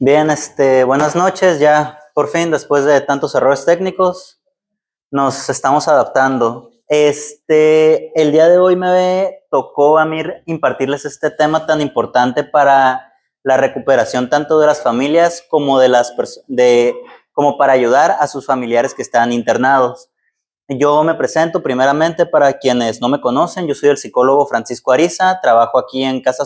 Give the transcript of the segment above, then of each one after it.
Bien, este, buenas noches. Ya por fin, después de tantos errores técnicos, nos estamos adaptando. Este, el día de hoy me tocó a mí impartirles este tema tan importante para la recuperación tanto de las familias como de como para ayudar a sus familiares que están internados. Yo me presento primeramente para quienes no me conocen, yo soy el psicólogo Francisco Ariza, trabajo aquí en Casa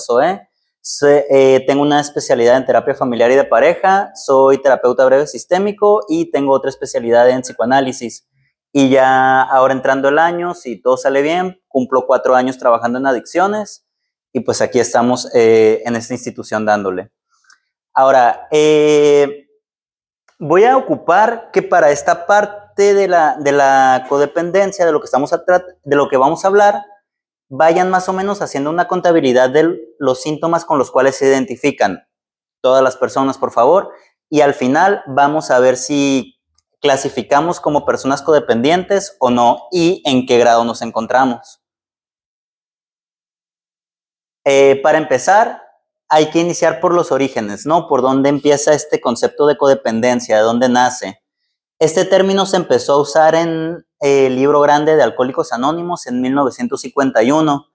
Soe eh, tengo una especialidad en terapia familiar y de pareja, soy terapeuta breve sistémico y tengo otra especialidad en psicoanálisis. Y ya ahora entrando el año, si todo sale bien, cumplo cuatro años trabajando en adicciones y pues aquí estamos eh, en esta institución dándole. Ahora, eh, voy a ocupar que para esta parte de la, de la codependencia, de lo, que estamos a de lo que vamos a hablar, vayan más o menos haciendo una contabilidad de los síntomas con los cuales se identifican todas las personas, por favor, y al final vamos a ver si clasificamos como personas codependientes o no y en qué grado nos encontramos. Eh, para empezar, hay que iniciar por los orígenes, ¿no? Por dónde empieza este concepto de codependencia, de dónde nace. Este término se empezó a usar en el libro grande de Alcohólicos Anónimos en 1951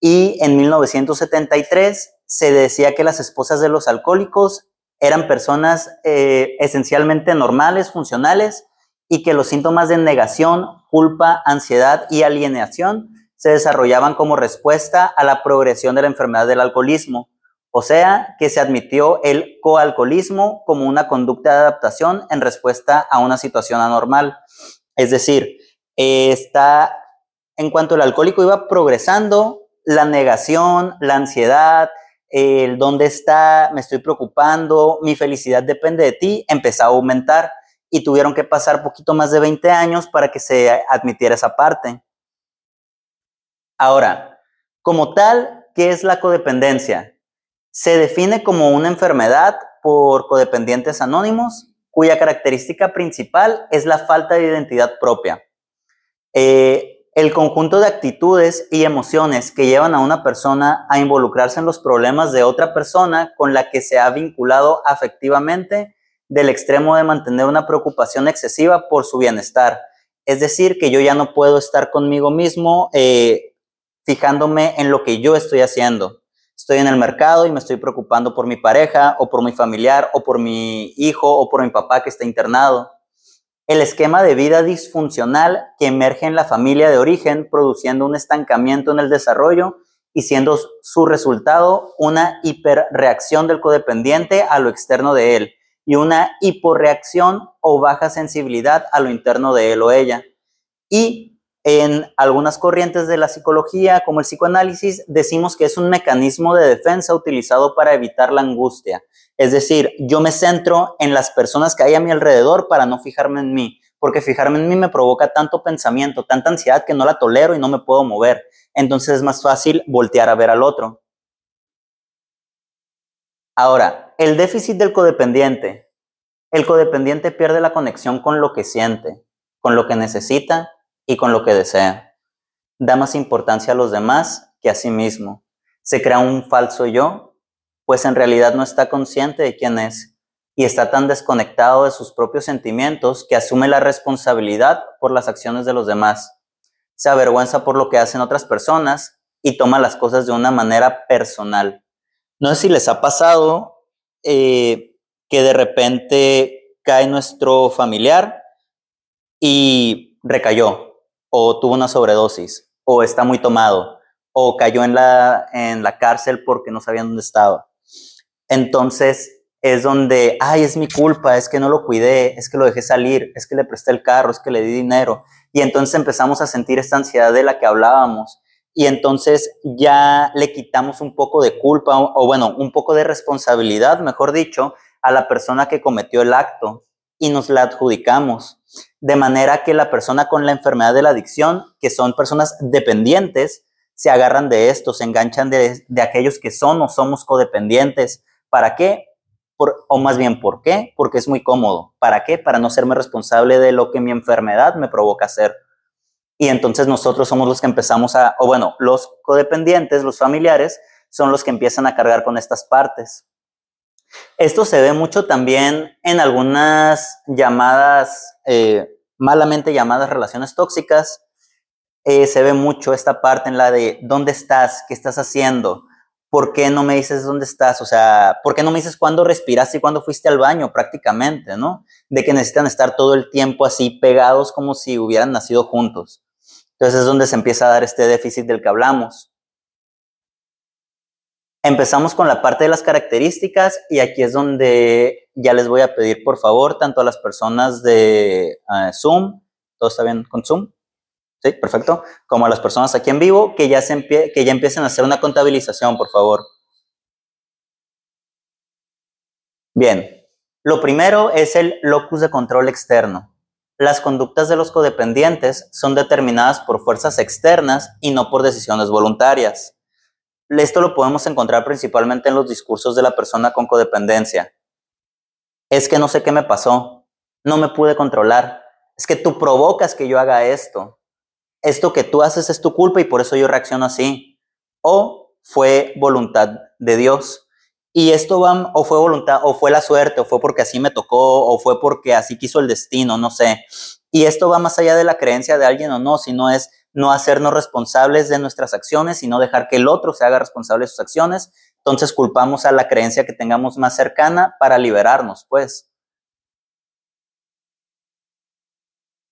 y en 1973 se decía que las esposas de los alcohólicos eran personas eh, esencialmente normales, funcionales y que los síntomas de negación, culpa, ansiedad y alienación se desarrollaban como respuesta a la progresión de la enfermedad del alcoholismo. O sea, que se admitió el coalcoholismo como una conducta de adaptación en respuesta a una situación anormal. Es decir, está, en cuanto el alcohólico iba progresando, la negación, la ansiedad, el dónde está, me estoy preocupando, mi felicidad depende de ti, empezó a aumentar y tuvieron que pasar poquito más de 20 años para que se admitiera esa parte. Ahora, como tal, ¿qué es la codependencia? Se define como una enfermedad por codependientes anónimos cuya característica principal es la falta de identidad propia. Eh, el conjunto de actitudes y emociones que llevan a una persona a involucrarse en los problemas de otra persona con la que se ha vinculado afectivamente del extremo de mantener una preocupación excesiva por su bienestar. Es decir, que yo ya no puedo estar conmigo mismo eh, fijándome en lo que yo estoy haciendo estoy en el mercado y me estoy preocupando por mi pareja o por mi familiar o por mi hijo o por mi papá que está internado. El esquema de vida disfuncional que emerge en la familia de origen produciendo un estancamiento en el desarrollo y siendo su resultado una hiperreacción del codependiente a lo externo de él y una hiporreacción o baja sensibilidad a lo interno de él o ella. Y en algunas corrientes de la psicología, como el psicoanálisis, decimos que es un mecanismo de defensa utilizado para evitar la angustia. Es decir, yo me centro en las personas que hay a mi alrededor para no fijarme en mí, porque fijarme en mí me provoca tanto pensamiento, tanta ansiedad que no la tolero y no me puedo mover. Entonces es más fácil voltear a ver al otro. Ahora, el déficit del codependiente. El codependiente pierde la conexión con lo que siente, con lo que necesita y con lo que desea. Da más importancia a los demás que a sí mismo. Se crea un falso yo, pues en realidad no está consciente de quién es y está tan desconectado de sus propios sentimientos que asume la responsabilidad por las acciones de los demás. Se avergüenza por lo que hacen otras personas y toma las cosas de una manera personal. No sé si les ha pasado eh, que de repente cae nuestro familiar y recayó, o tuvo una sobredosis, o está muy tomado, o cayó en la, en la cárcel porque no sabían dónde estaba. Entonces es donde, ay, es mi culpa, es que no lo cuidé, es que lo dejé salir, es que le presté el carro, es que le di dinero. Y entonces empezamos a sentir esta ansiedad de la que hablábamos. Y entonces ya le quitamos un poco de culpa, o, o bueno, un poco de responsabilidad, mejor dicho, a la persona que cometió el acto y nos la adjudicamos de manera que la persona con la enfermedad de la adicción, que son personas dependientes, se agarran de esto, se enganchan de, aquellos que son o somos codependientes. ¿Para qué? o más bien, ¿por qué? Porque es muy cómodo. ¿Para qué? Para no serme responsable de lo que mi enfermedad me provoca hacer. Y entonces nosotros somos los que empezamos a, o bueno, los codependientes, los familiares, son los que empiezan a cargar con estas partes. Esto se ve mucho también en algunas llamadas, eh, malamente llamadas relaciones tóxicas. Eh, se ve mucho esta parte en la de dónde estás, qué estás haciendo, por qué no me dices dónde estás, o sea, por qué no me dices cuándo respiraste y cuándo fuiste al baño prácticamente, ¿no? De que necesitan estar todo el tiempo así pegados como si hubieran nacido juntos. Entonces es donde se empieza a dar este déficit del que hablamos. Empezamos con la parte de las características y aquí es donde ya les voy a pedir, por favor, tanto a las personas de eh, Zoom, ¿todo está bien con Zoom? Sí, perfecto. Como a las personas aquí en vivo, que ya, se que ya empiecen a hacer una contabilización, por favor. Bien, lo primero es el locus de control externo. Las conductas de los codependientes son determinadas por fuerzas externas y no por decisiones voluntarias. Esto lo podemos encontrar principalmente en los discursos de la persona con codependencia. Es que no sé qué me pasó, no me pude controlar, es que tú provocas que yo haga esto, esto que tú haces es tu culpa y por eso yo reacciono así. O fue voluntad de Dios. Y esto va, o fue voluntad, o fue la suerte, o fue porque así me tocó, o fue porque así quiso el destino, no sé. Y esto va más allá de la creencia de alguien o no, sino es no hacernos responsables de nuestras acciones y no dejar que el otro se haga responsable de sus acciones. Entonces culpamos a la creencia que tengamos más cercana para liberarnos, pues.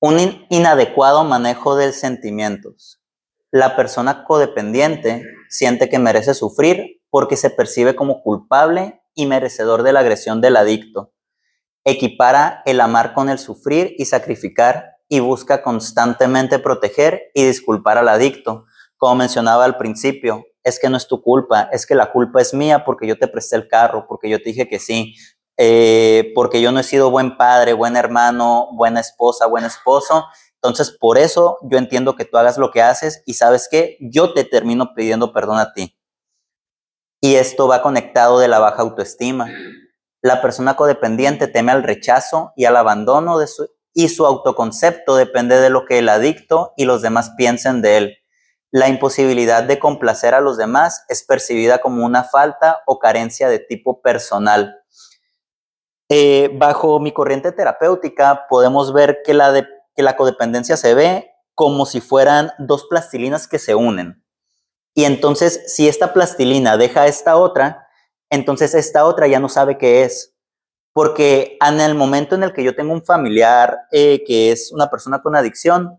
Un inadecuado manejo de sentimientos. La persona codependiente siente que merece sufrir porque se percibe como culpable y merecedor de la agresión del adicto. Equipara el amar con el sufrir y sacrificar y busca constantemente proteger y disculpar al adicto. Como mencionaba al principio, es que no es tu culpa, es que la culpa es mía porque yo te presté el carro, porque yo te dije que sí, eh, porque yo no he sido buen padre, buen hermano, buena esposa, buen esposo. Entonces, por eso yo entiendo que tú hagas lo que haces y sabes que yo te termino pidiendo perdón a ti. Y esto va conectado de la baja autoestima. La persona codependiente teme al rechazo y al abandono de su, y su autoconcepto depende de lo que el adicto y los demás piensen de él. La imposibilidad de complacer a los demás es percibida como una falta o carencia de tipo personal. Eh, bajo mi corriente terapéutica podemos ver que la, que la codependencia se ve como si fueran dos plastilinas que se unen. Y entonces, si esta plastilina deja esta otra, entonces esta otra ya no sabe qué es. Porque en el momento en el que yo tengo un familiar eh, que es una persona con adicción,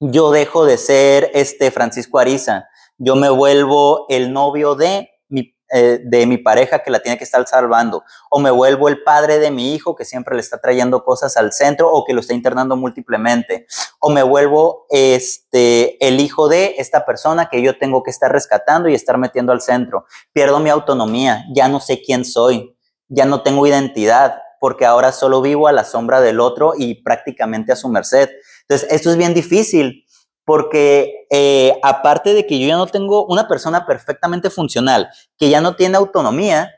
yo dejo de ser este Francisco Ariza. Yo me vuelvo el novio de mi, eh, de mi pareja que la tiene que estar salvando. O me vuelvo el padre de mi hijo que siempre le está trayendo cosas al centro o que lo está internando múltiplemente. O me vuelvo este, el hijo de esta persona que yo tengo que estar rescatando y estar metiendo al centro. Pierdo mi autonomía, ya no sé quién soy ya no tengo identidad, porque ahora solo vivo a la sombra del otro y prácticamente a su merced. Entonces, esto es bien difícil, porque eh, aparte de que yo ya no tengo una persona perfectamente funcional, que ya no tiene autonomía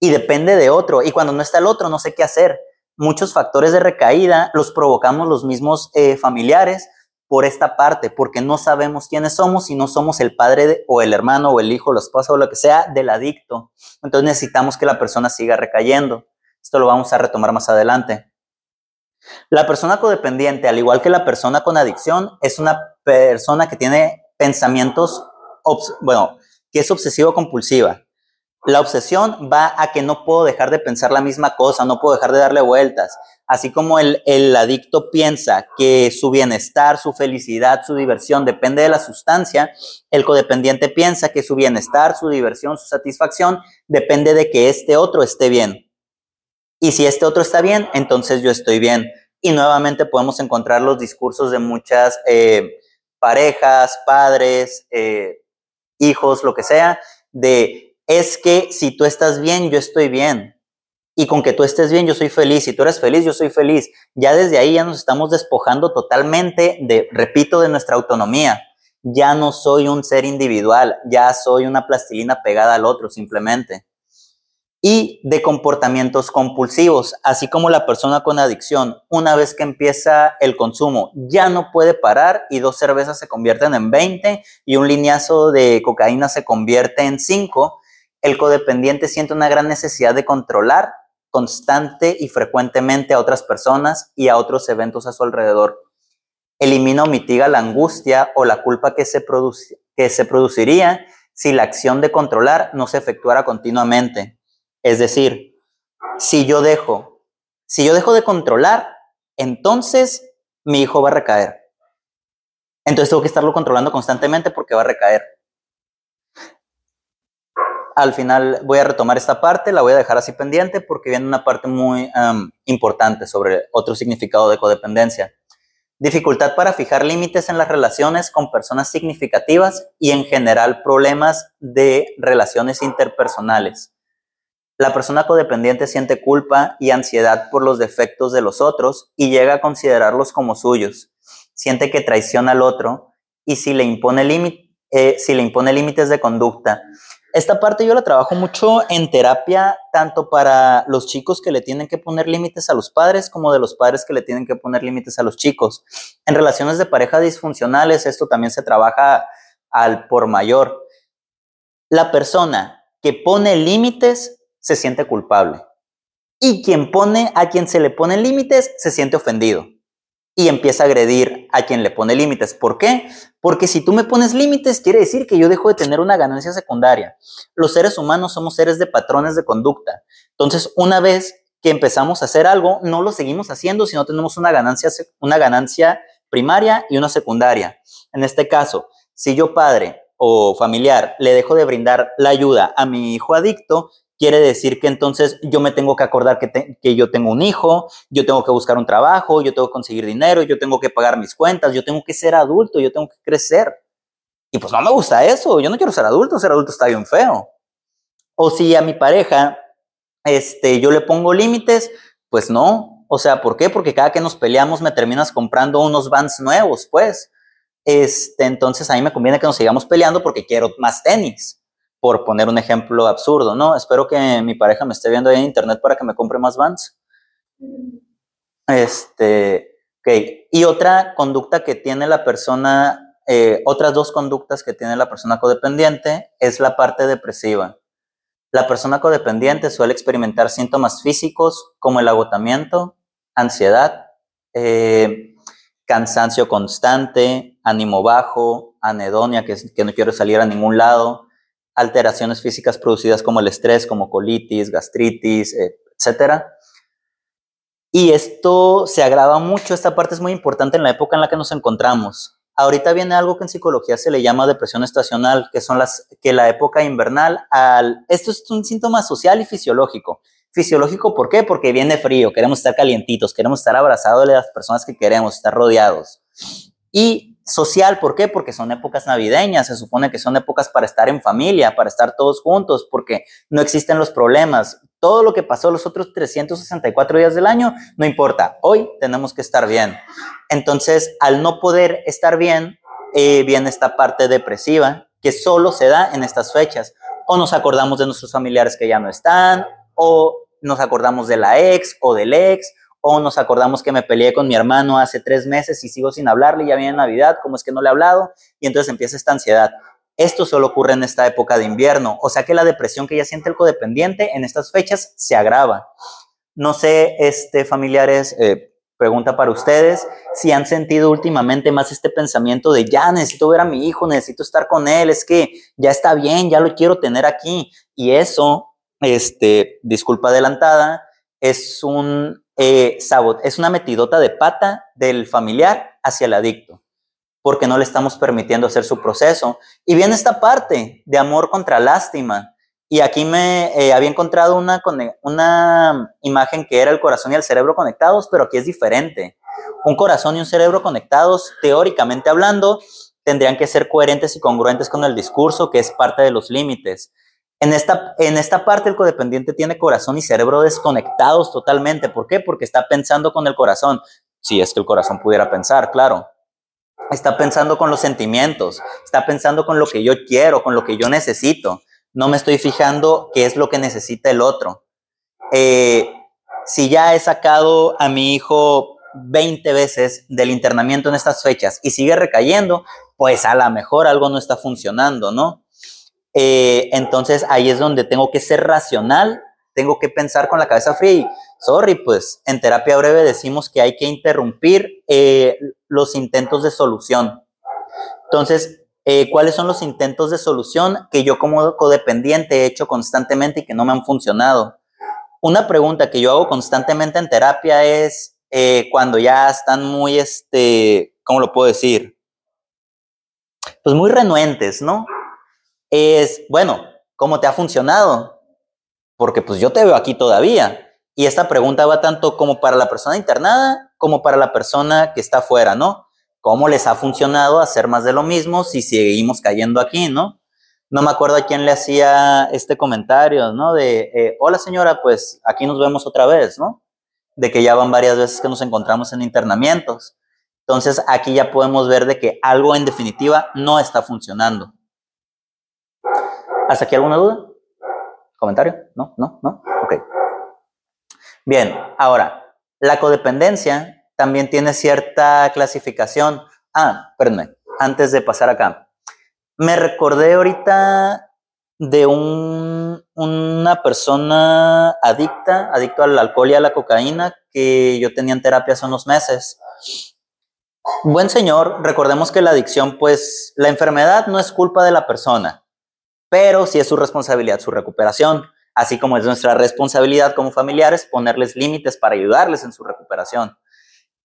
y depende de otro, y cuando no está el otro, no sé qué hacer. Muchos factores de recaída los provocamos los mismos eh, familiares por esta parte, porque no sabemos quiénes somos y no somos el padre o el hermano o el hijo, la esposa o lo que sea del adicto. Entonces necesitamos que la persona siga recayendo. Esto lo vamos a retomar más adelante. La persona codependiente, al igual que la persona con adicción, es una persona que tiene pensamientos, bueno, que es obsesivo compulsiva. La obsesión va a que no puedo dejar de pensar la misma cosa, no puedo dejar de darle vueltas. Así como el, el, adicto piensa que su bienestar, su felicidad, su diversión depende de la sustancia, el codependiente piensa que su bienestar, su diversión, su satisfacción depende de que este otro esté bien. Y si este otro está bien, entonces yo estoy bien. Y nuevamente podemos encontrar los discursos de muchas eh, parejas, padres, eh, hijos, lo que sea, de es que si tú estás bien, yo estoy bien. Y con que tú estés bien, yo soy feliz. Si tú eres feliz, yo soy feliz. Ya desde ahí ya nos estamos despojando totalmente de, repito, de nuestra autonomía. Ya no soy un ser individual, ya soy una plastilina pegada al otro simplemente. Y de comportamientos compulsivos, así como la persona con adicción, una vez que empieza el consumo, ya no puede parar y dos cervezas se convierten en 20 y un lineazo de cocaína se convierte en 5 el codependiente siente una gran necesidad de controlar constante y frecuentemente a otras personas y a otros eventos a su alrededor. Elimina o mitiga la angustia o la culpa que se, que se produciría si la acción de controlar no se efectuara continuamente. Es decir, si yo dejo, si yo dejo de controlar, entonces mi hijo va a recaer. Entonces tengo que estarlo controlando constantemente porque va a recaer. Al final voy a retomar esta parte, la voy a dejar así pendiente porque viene una parte muy importante sobre otro significado de codependencia. Dificultad para fijar límites en las relaciones con personas significativas y en general problemas de relaciones interpersonales. La persona codependiente siente culpa y ansiedad por los defectos de los otros y llega a considerarlos como suyos. Siente que traiciona al otro y si le impone, eh, si le impone límites de conducta, esta parte yo la trabajo mucho en terapia, tanto para los chicos que le tienen que poner límites a los padres, como de los padres que le tienen que poner límites a los chicos. En relaciones de pareja disfuncionales, esto también se trabaja al por mayor. La persona que pone límites se siente culpable. Y quien pone, a quien se le ponen límites, se siente ofendido y empieza a agredir a quien le pone límites. ¿Por qué? Porque si tú me pones límites, quiere decir que yo dejo de tener una ganancia secundaria. Los seres humanos somos seres de patrones de conducta. Entonces, una vez que empezamos a hacer algo, no lo seguimos haciendo si no tenemos una ganancia, una ganancia primaria y una secundaria. En este caso, si yo padre o familiar le dejo de brindar la ayuda a mi hijo adicto, quiere decir que entonces yo me tengo que acordar que, que, yo tengo un hijo, yo tengo que buscar un trabajo, yo tengo que conseguir dinero, yo tengo que pagar mis cuentas, yo tengo que ser adulto, yo tengo que crecer. Y pues no me gusta eso, yo no quiero ser adulto, ser adulto está bien feo. O si a mi pareja este, yo le pongo límites, pues no. O sea, ¿por qué? Porque cada que nos peleamos me terminas comprando unos vans nuevos, pues. Este, entonces a mí me conviene que nos sigamos peleando porque quiero más tenis por poner un ejemplo absurdo, ¿no? Espero que mi pareja me esté viendo ahí en internet para que me compre más vans. Este, ok. Y otra conducta que tiene la persona, eh, otras dos conductas que tiene la persona codependiente es la parte depresiva. La persona codependiente suele experimentar síntomas físicos como el agotamiento, ansiedad, eh, cansancio constante, ánimo bajo, anedonia, que, que no quiero salir a ningún lado, alteraciones físicas producidas como el estrés, como colitis, gastritis, eh, etc. Y esto se agrava mucho, esta parte es muy importante en la época en la que nos encontramos. Ahorita viene algo que en psicología se le llama depresión estacional, que son las que la época invernal, al, esto es un síntoma social y fisiológico. Fisiológico, ¿por qué? Porque viene frío, queremos estar calientitos, queremos estar abrazados de las personas que queremos, estar rodeados. Y social, ¿por qué? Porque son épocas navideñas, se supone que son épocas para estar en familia, para estar todos juntos, porque no existen los problemas. Todo lo que pasó los otros 364 días del año, no importa, hoy tenemos que estar bien. Entonces, al no poder estar bien, eh, viene esta parte depresiva que solo se da en estas fechas. O nos acordamos de nuestros familiares que ya no están, o nos acordamos de la ex o del ex, o nos acordamos que me peleé con mi hermano hace tres meses y sigo sin hablarle, ya viene Navidad, ¿cómo es que no le he hablado? Y entonces empieza esta ansiedad. Esto solo ocurre en esta época de invierno, o sea que la depresión que ya siente el codependiente en estas fechas se agrava. No sé, este, familiares, eh, pregunta para ustedes, si han sentido últimamente más este pensamiento de ya necesito ver a mi hijo, necesito estar con él, es que ya está bien, ya lo quiero tener aquí. Y eso, este, disculpa adelantada, es un eh, es una metidota de pata del familiar hacia el adicto, porque no le estamos permitiendo hacer su proceso. Y viene esta parte de amor contra lástima. Y aquí me eh, había encontrado una, una imagen que era el corazón y el cerebro conectados, pero aquí es diferente. Un corazón y un cerebro conectados, teóricamente hablando, tendrían que ser coherentes y congruentes con el discurso, que es parte de los límites. En esta, en esta parte el codependiente tiene corazón y cerebro desconectados totalmente. ¿Por qué? Porque está pensando con el corazón. Si es que el corazón pudiera pensar, claro. Está pensando con los sentimientos, está pensando con lo que yo quiero, con lo que yo necesito. No me estoy fijando qué es lo que necesita el otro. Eh, si ya he sacado a mi hijo 20 veces del internamiento en estas fechas y sigue recayendo, pues a lo mejor algo no está funcionando, ¿no? Eh, entonces ahí es donde tengo que ser racional, tengo que pensar con la cabeza fría y, sorry, pues en terapia breve decimos que hay que interrumpir eh, los intentos de solución. Entonces, eh, ¿cuáles son los intentos de solución que yo como codependiente he hecho constantemente y que no me han funcionado? Una pregunta que yo hago constantemente en terapia es cuando ya están muy, este, ¿cómo lo puedo decir? Pues muy renuentes, ¿no? Es, bueno, ¿cómo te ha funcionado? Porque pues yo te veo aquí todavía. Y esta pregunta va tanto como para la persona internada como para la persona que está afuera, ¿no? ¿Cómo les ha funcionado hacer más de lo mismo si seguimos cayendo aquí, ¿no? No me acuerdo a quién le hacía este comentario, ¿no? De, eh, hola señora, pues aquí nos vemos otra vez, ¿no? De que ya van varias veces que nos encontramos en internamientos. Entonces aquí ya podemos ver de que algo en definitiva no está funcionando. ¿Hasta aquí alguna duda? ¿Comentario? ¿No? ¿No? ¿No? Ok. Bien, ahora, la codependencia también tiene cierta clasificación. Ah, perdónme, antes de pasar acá. Me recordé ahorita de un, una persona adicta, adicto al alcohol y a la cocaína, que yo tenía en terapia hace unos meses. Buen señor, recordemos que la adicción, pues la enfermedad no es culpa de la persona pero sí es su responsabilidad su recuperación, así como es nuestra responsabilidad como familiares ponerles límites para ayudarles en su recuperación.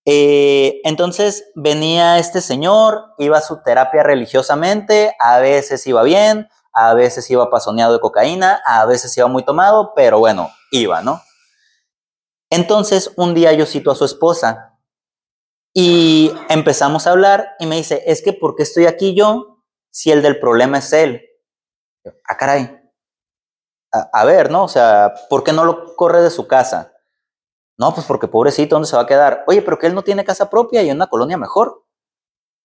Eh, entonces venía este señor, iba a su terapia religiosamente, a veces iba bien, a veces iba pasoneado de cocaína, a veces iba muy tomado, pero bueno, iba, ¿no? Entonces un día yo cito a su esposa y empezamos a hablar y me dice, es que ¿por qué estoy aquí yo si el del problema es él? Ah, caray, a, ver, ¿no? O sea, ¿por qué no lo corre de su casa? No, pues porque pobrecito, ¿dónde se va a quedar? Oye, pero que él no tiene casa propia y una colonia mejor.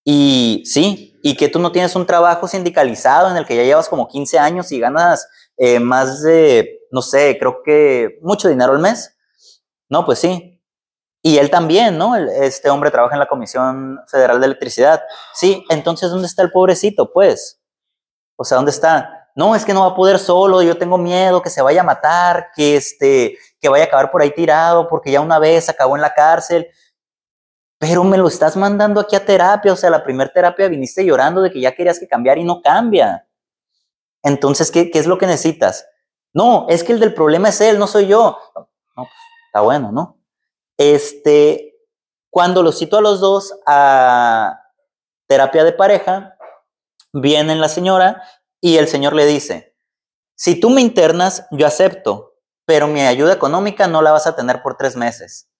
Y sí, y que tú no tienes un trabajo sindicalizado en el que ya llevas como 15 años y ganas eh, más de, no sé, creo que mucho dinero al mes. No, pues sí. Y él también, ¿no? Este hombre trabaja en la Comisión Federal de Electricidad. Sí, entonces, ¿dónde está el pobrecito? Pues, o sea, ¿dónde está? No, es que no va a poder solo, yo tengo miedo que se vaya a matar, que, este, que vaya a acabar por ahí tirado, porque ya una vez acabó en la cárcel. Pero me lo estás mandando aquí a terapia, o sea, la primera terapia viniste llorando de que ya querías que cambiara y no cambia. Entonces, ¿qué, ¿qué, es lo que necesitas? No, es que el del problema es él, no soy yo. No, pues, está bueno, ¿no? Este, cuando los cito a los dos a terapia de pareja, viene la señora y el Señor le dice, si tú me internas, yo acepto, pero mi ayuda económica no la vas a tener por tres meses.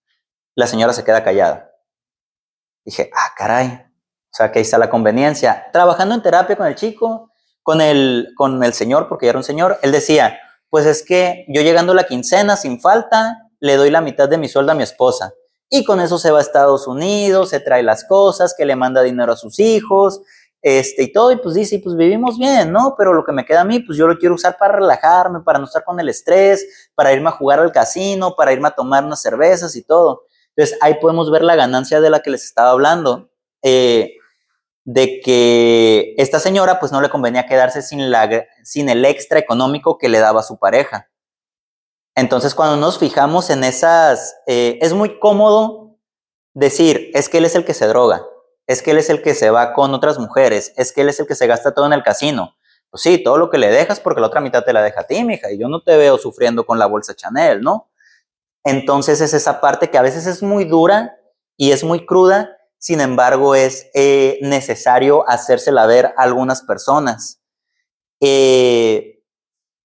La señora se queda callada. Dije, ah, caray. O sea, que ahí está la conveniencia. Trabajando en terapia con el chico, con el, con el señor, porque ya era un señor, él decía, pues es que yo llegando la quincena sin falta, le doy la mitad de mi sueldo a mi esposa. Y con eso se va a Estados Unidos, se trae las cosas, que le manda dinero a sus hijos, este, y todo, y pues dice, pues vivimos bien, ¿no? Pero lo que me queda a mí, pues yo lo quiero usar para relajarme, para no estar con el estrés, para irme a jugar al casino, para irme a tomar unas cervezas y todo. Entonces ahí podemos ver la ganancia de la que les estaba hablando, eh, de que esta señora pues no le convenía quedarse sin, la, sin el extra económico que le daba su pareja. Entonces cuando nos fijamos en esas, eh, es muy cómodo decir, es que él es el que se droga es que él es el que se va con otras mujeres, es que él es el que se gasta todo en el casino. Pues sí, todo lo que le dejas porque la otra mitad te la deja a ti, mija, y yo no te veo sufriendo con la bolsa Chanel, ¿no? Entonces es esa parte que a veces es muy dura y es muy cruda, sin embargo es eh, necesario hacérsela ver a algunas personas. Eh,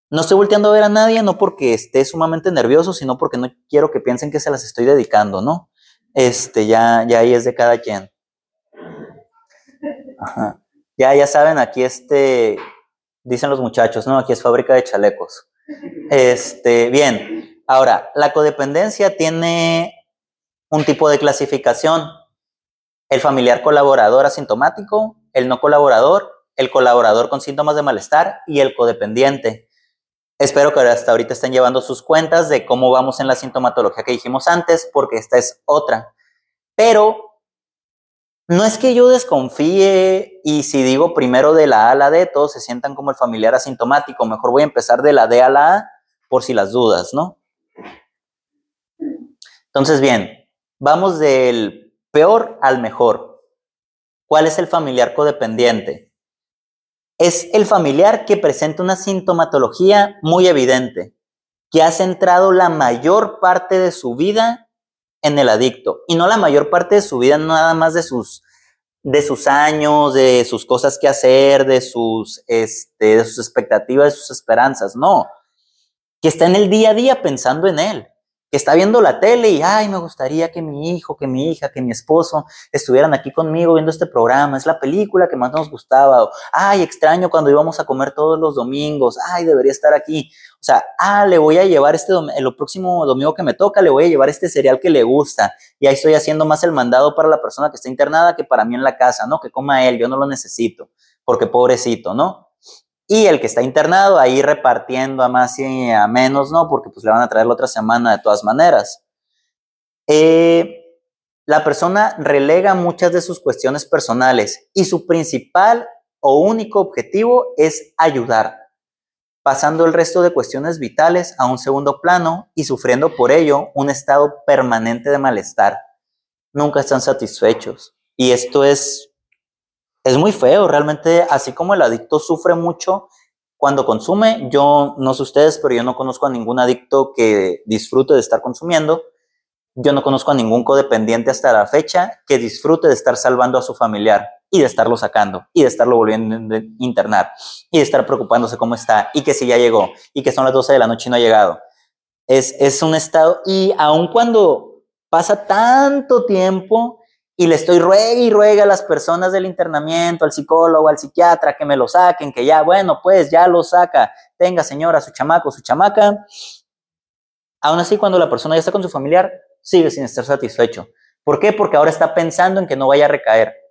no estoy volteando a ver a nadie, no porque esté sumamente nervioso, sino porque no quiero que piensen que se las estoy dedicando, ¿no? Este, ya, ya ahí es de cada quien. Ya, ya saben, aquí este, dicen los muchachos, ¿no? Aquí es fábrica de chalecos. Este, bien, ahora, la codependencia tiene un tipo de clasificación. El familiar colaborador asintomático, el no colaborador, el colaborador con síntomas de malestar y el codependiente. Espero que hasta ahorita estén llevando sus cuentas de cómo vamos en la sintomatología que dijimos antes, porque esta es otra. Pero no es que yo desconfíe y si digo primero de la A a la D, todos se sientan como el familiar asintomático. Mejor voy a empezar de la D a la A por si las dudas, ¿no? Entonces, bien, vamos del peor al mejor. ¿Cuál es el familiar codependiente? Es el familiar que presenta una sintomatología muy evidente, que ha centrado la mayor parte de su vida en el adicto. Y no la mayor parte de su vida, nada más de sus, de sus años, de sus cosas que hacer, de sus, este, de sus expectativas, de sus esperanzas. No, que está en el día a día pensando en él que está viendo la tele y, ay, me gustaría que mi hijo, que mi hija, que mi esposo estuvieran aquí conmigo viendo este programa, es la película que más nos gustaba, ay, extraño cuando íbamos a comer todos los domingos, ay, debería estar aquí. O sea, ah, le voy a llevar este, el próximo domingo que me toca, le voy a llevar este cereal que le gusta. Y ahí estoy haciendo más el mandado para la persona que está internada que para mí en la casa, ¿no? Que coma él, yo no lo necesito, porque pobrecito, ¿no? Y el que está internado ahí repartiendo a más y a menos, ¿no? Porque pues le van a traer la otra semana de todas maneras. Eh, la persona relega muchas de sus cuestiones personales y su principal o único objetivo es ayudar, pasando el resto de cuestiones vitales a un segundo plano y sufriendo por ello un estado permanente de malestar. Nunca están satisfechos. Y esto es es muy feo, realmente, así como el adicto sufre mucho cuando consume, yo no sé ustedes, pero yo no conozco a ningún adicto que disfrute de estar consumiendo. Yo no conozco a ningún codependiente hasta la fecha que disfrute de estar salvando a su familiar y de estarlo sacando y de estarlo volviendo a internar y de estar preocupándose cómo está y que si ya llegó y que son las 12 de la noche y no ha llegado. Es, es un estado y aun cuando pasa tanto tiempo, y le estoy ruega y ruega a las personas del internamiento, al psicólogo, al psiquiatra, que me lo saquen, que ya, bueno, pues ya lo saca, tenga señora, su chamaco, su chamaca. Aún así, cuando la persona ya está con su familiar, sigue sin estar satisfecho. ¿Por qué? Porque ahora está pensando en que no vaya a recaer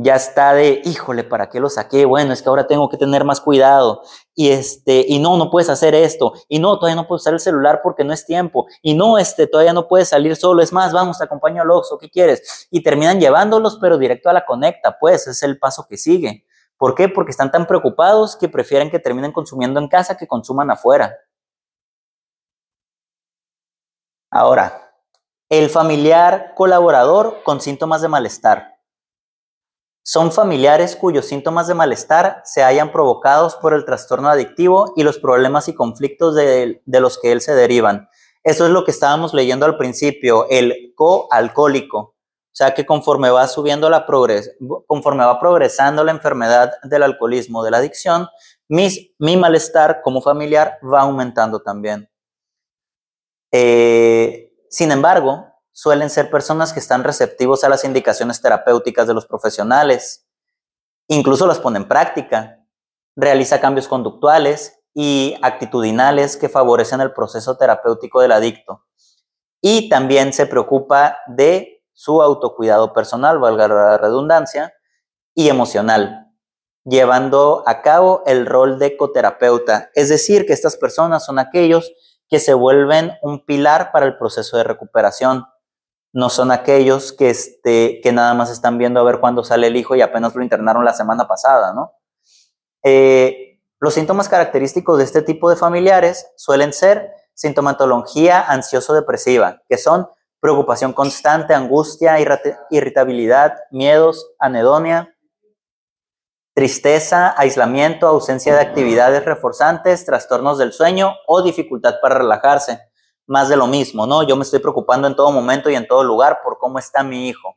ya está de, híjole, ¿para qué lo saqué? Bueno, es que ahora tengo que tener más cuidado. Y este, y no, no puedes hacer esto. Y no, todavía no puedes usar el celular porque no es tiempo. Y no, este, todavía no puedes salir solo. Es más, vamos, te acompaño al Oxxo, ¿qué quieres? Y terminan llevándolos, pero directo a la conecta, pues, es el paso que sigue. ¿Por qué? Porque están tan preocupados que prefieren que terminen consumiendo en casa que consuman afuera. Ahora, el familiar colaborador con síntomas de malestar son familiares cuyos síntomas de malestar se hayan provocados por el trastorno adictivo y los problemas y conflictos de, los que él se derivan. Eso es lo que estábamos leyendo al principio, el coalcohólico. O sea que conforme va subiendo la progres conforme va progresando la enfermedad del alcoholismo, de la adicción, mi malestar como familiar va aumentando también. Eh, sin embargo, suelen ser personas que están receptivos a las indicaciones terapéuticas de los profesionales, incluso las pone en práctica, realiza cambios conductuales y actitudinales que favorecen el proceso terapéutico del adicto. Y también se preocupa de su autocuidado personal, valga la redundancia, y emocional, llevando a cabo el rol de coterapeuta. Es decir, que estas personas son aquellos que se vuelven un pilar para el proceso de recuperación no son aquellos que, este, que nada más están viendo a ver cuándo sale el hijo y apenas lo internaron la semana pasada, ¿no? Eh, los síntomas característicos de este tipo de familiares suelen ser sintomatología ansioso-depresiva, que son preocupación constante, angustia, irritabilidad, miedos, anedonia, tristeza, aislamiento, ausencia de actividades reforzantes, trastornos del sueño o dificultad para relajarse más de lo mismo, ¿no? Yo me estoy preocupando en todo momento y en todo lugar por cómo está mi hijo.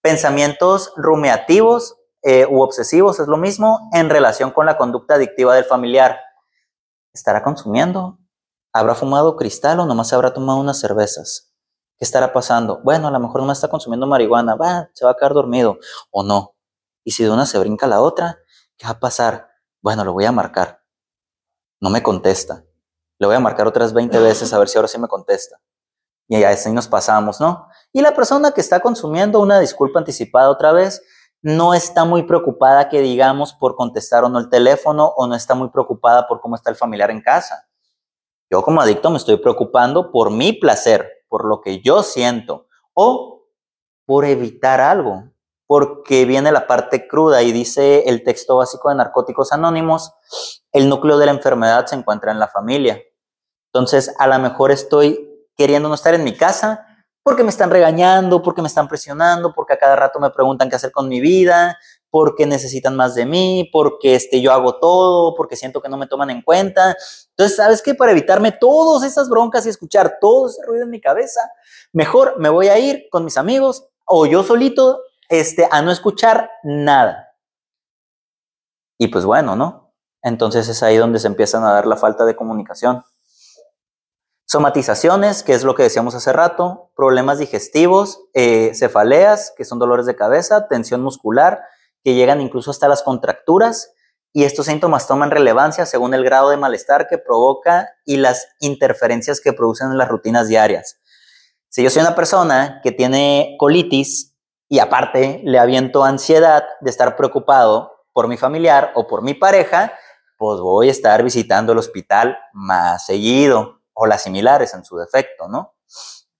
Pensamientos rumiativos eh, u obsesivos es lo mismo en relación con la conducta adictiva del familiar. ¿Estará consumiendo? ¿Habrá fumado cristal o nomás habrá tomado unas cervezas? ¿Qué estará pasando? Bueno, a lo mejor no está consumiendo marihuana, va, se va a quedar dormido o no. Y si de una se brinca la otra, ¿qué va a pasar? Bueno, lo voy a marcar. No me contesta le voy a marcar otras 20 veces a ver si ahora sí me contesta. Y así nos pasamos, ¿no? Y la persona que está consumiendo una disculpa anticipada otra vez, no está muy preocupada que digamos por contestar o no el teléfono o no está muy preocupada por cómo está el familiar en casa. Yo como adicto me estoy preocupando por mi placer, por lo que yo siento o por evitar algo. porque viene la parte cruda y dice el texto básico de Narcóticos Anónimos, el núcleo de la enfermedad se encuentra en la familia. Entonces, a lo mejor estoy queriendo no estar en mi casa porque me están regañando, porque me están presionando, porque a cada rato me preguntan qué hacer con mi vida, porque necesitan más de mí, porque este, yo hago todo, porque siento que no me toman en cuenta. Entonces, ¿sabes qué? Para evitarme todas esas broncas y escuchar todo ese ruido en mi cabeza, mejor me voy a ir con mis amigos o yo solito este, a no escuchar nada. Y pues bueno, ¿no? Entonces es ahí donde se empiezan a dar la falta de comunicación. Somatizaciones, que es lo que decíamos hace rato, problemas digestivos, eh, cefaleas, que son dolores de cabeza, tensión muscular, que llegan incluso hasta las contracturas, y estos síntomas toman relevancia según el grado de malestar que provoca y las interferencias que producen en las rutinas diarias. Si yo soy una persona que tiene colitis, y aparte le aviento ansiedad de estar preocupado por mi familiar o por mi pareja, pues voy a estar visitando el hospital más seguido o las similares en su defecto, ¿no?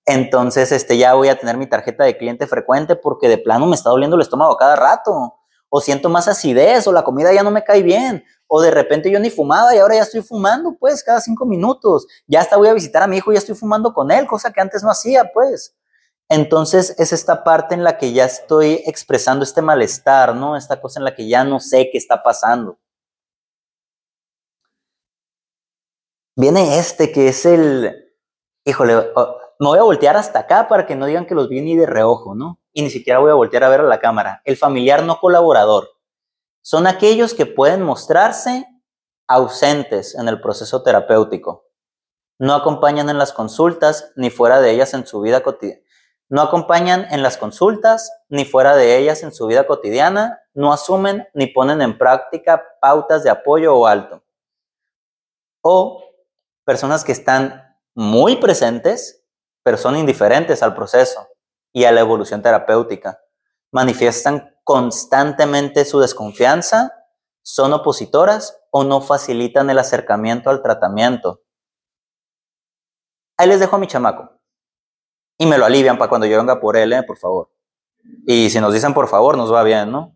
Entonces, este, ya voy a tener mi tarjeta de cliente frecuente porque de plano me está doliendo el estómago cada rato, o siento más acidez, o la comida ya no me cae bien, o de repente yo ni fumaba y ahora ya estoy fumando, pues, cada cinco minutos. Ya hasta voy a visitar a mi hijo y ya estoy fumando con él, cosa que antes no hacía, pues. Entonces es esta parte en la que ya estoy expresando este malestar, ¿no? Esta cosa en la que ya no sé qué está pasando. Viene este que es el, híjole, me voy a voltear hasta acá para que no digan que los vi ni de reojo, ¿no? Y ni siquiera voy a voltear a ver a la cámara. El familiar no colaborador. Son aquellos que pueden mostrarse ausentes en el proceso terapéutico. No acompañan en las consultas ni fuera de ellas en su vida cotidiana no acompañan en las consultas ni fuera de ellas en su vida cotidiana, no asumen ni ponen en práctica pautas de apoyo o alto. O personas que están muy presentes, pero son indiferentes al proceso y a la evolución terapéutica. Manifiestan constantemente su desconfianza, son opositoras o no facilitan el acercamiento al tratamiento. Ahí les dejo a mi chamaco y me lo alivian para cuando yo venga por él, ¿eh? por favor. Y si nos dicen por favor, nos va bien, ¿no?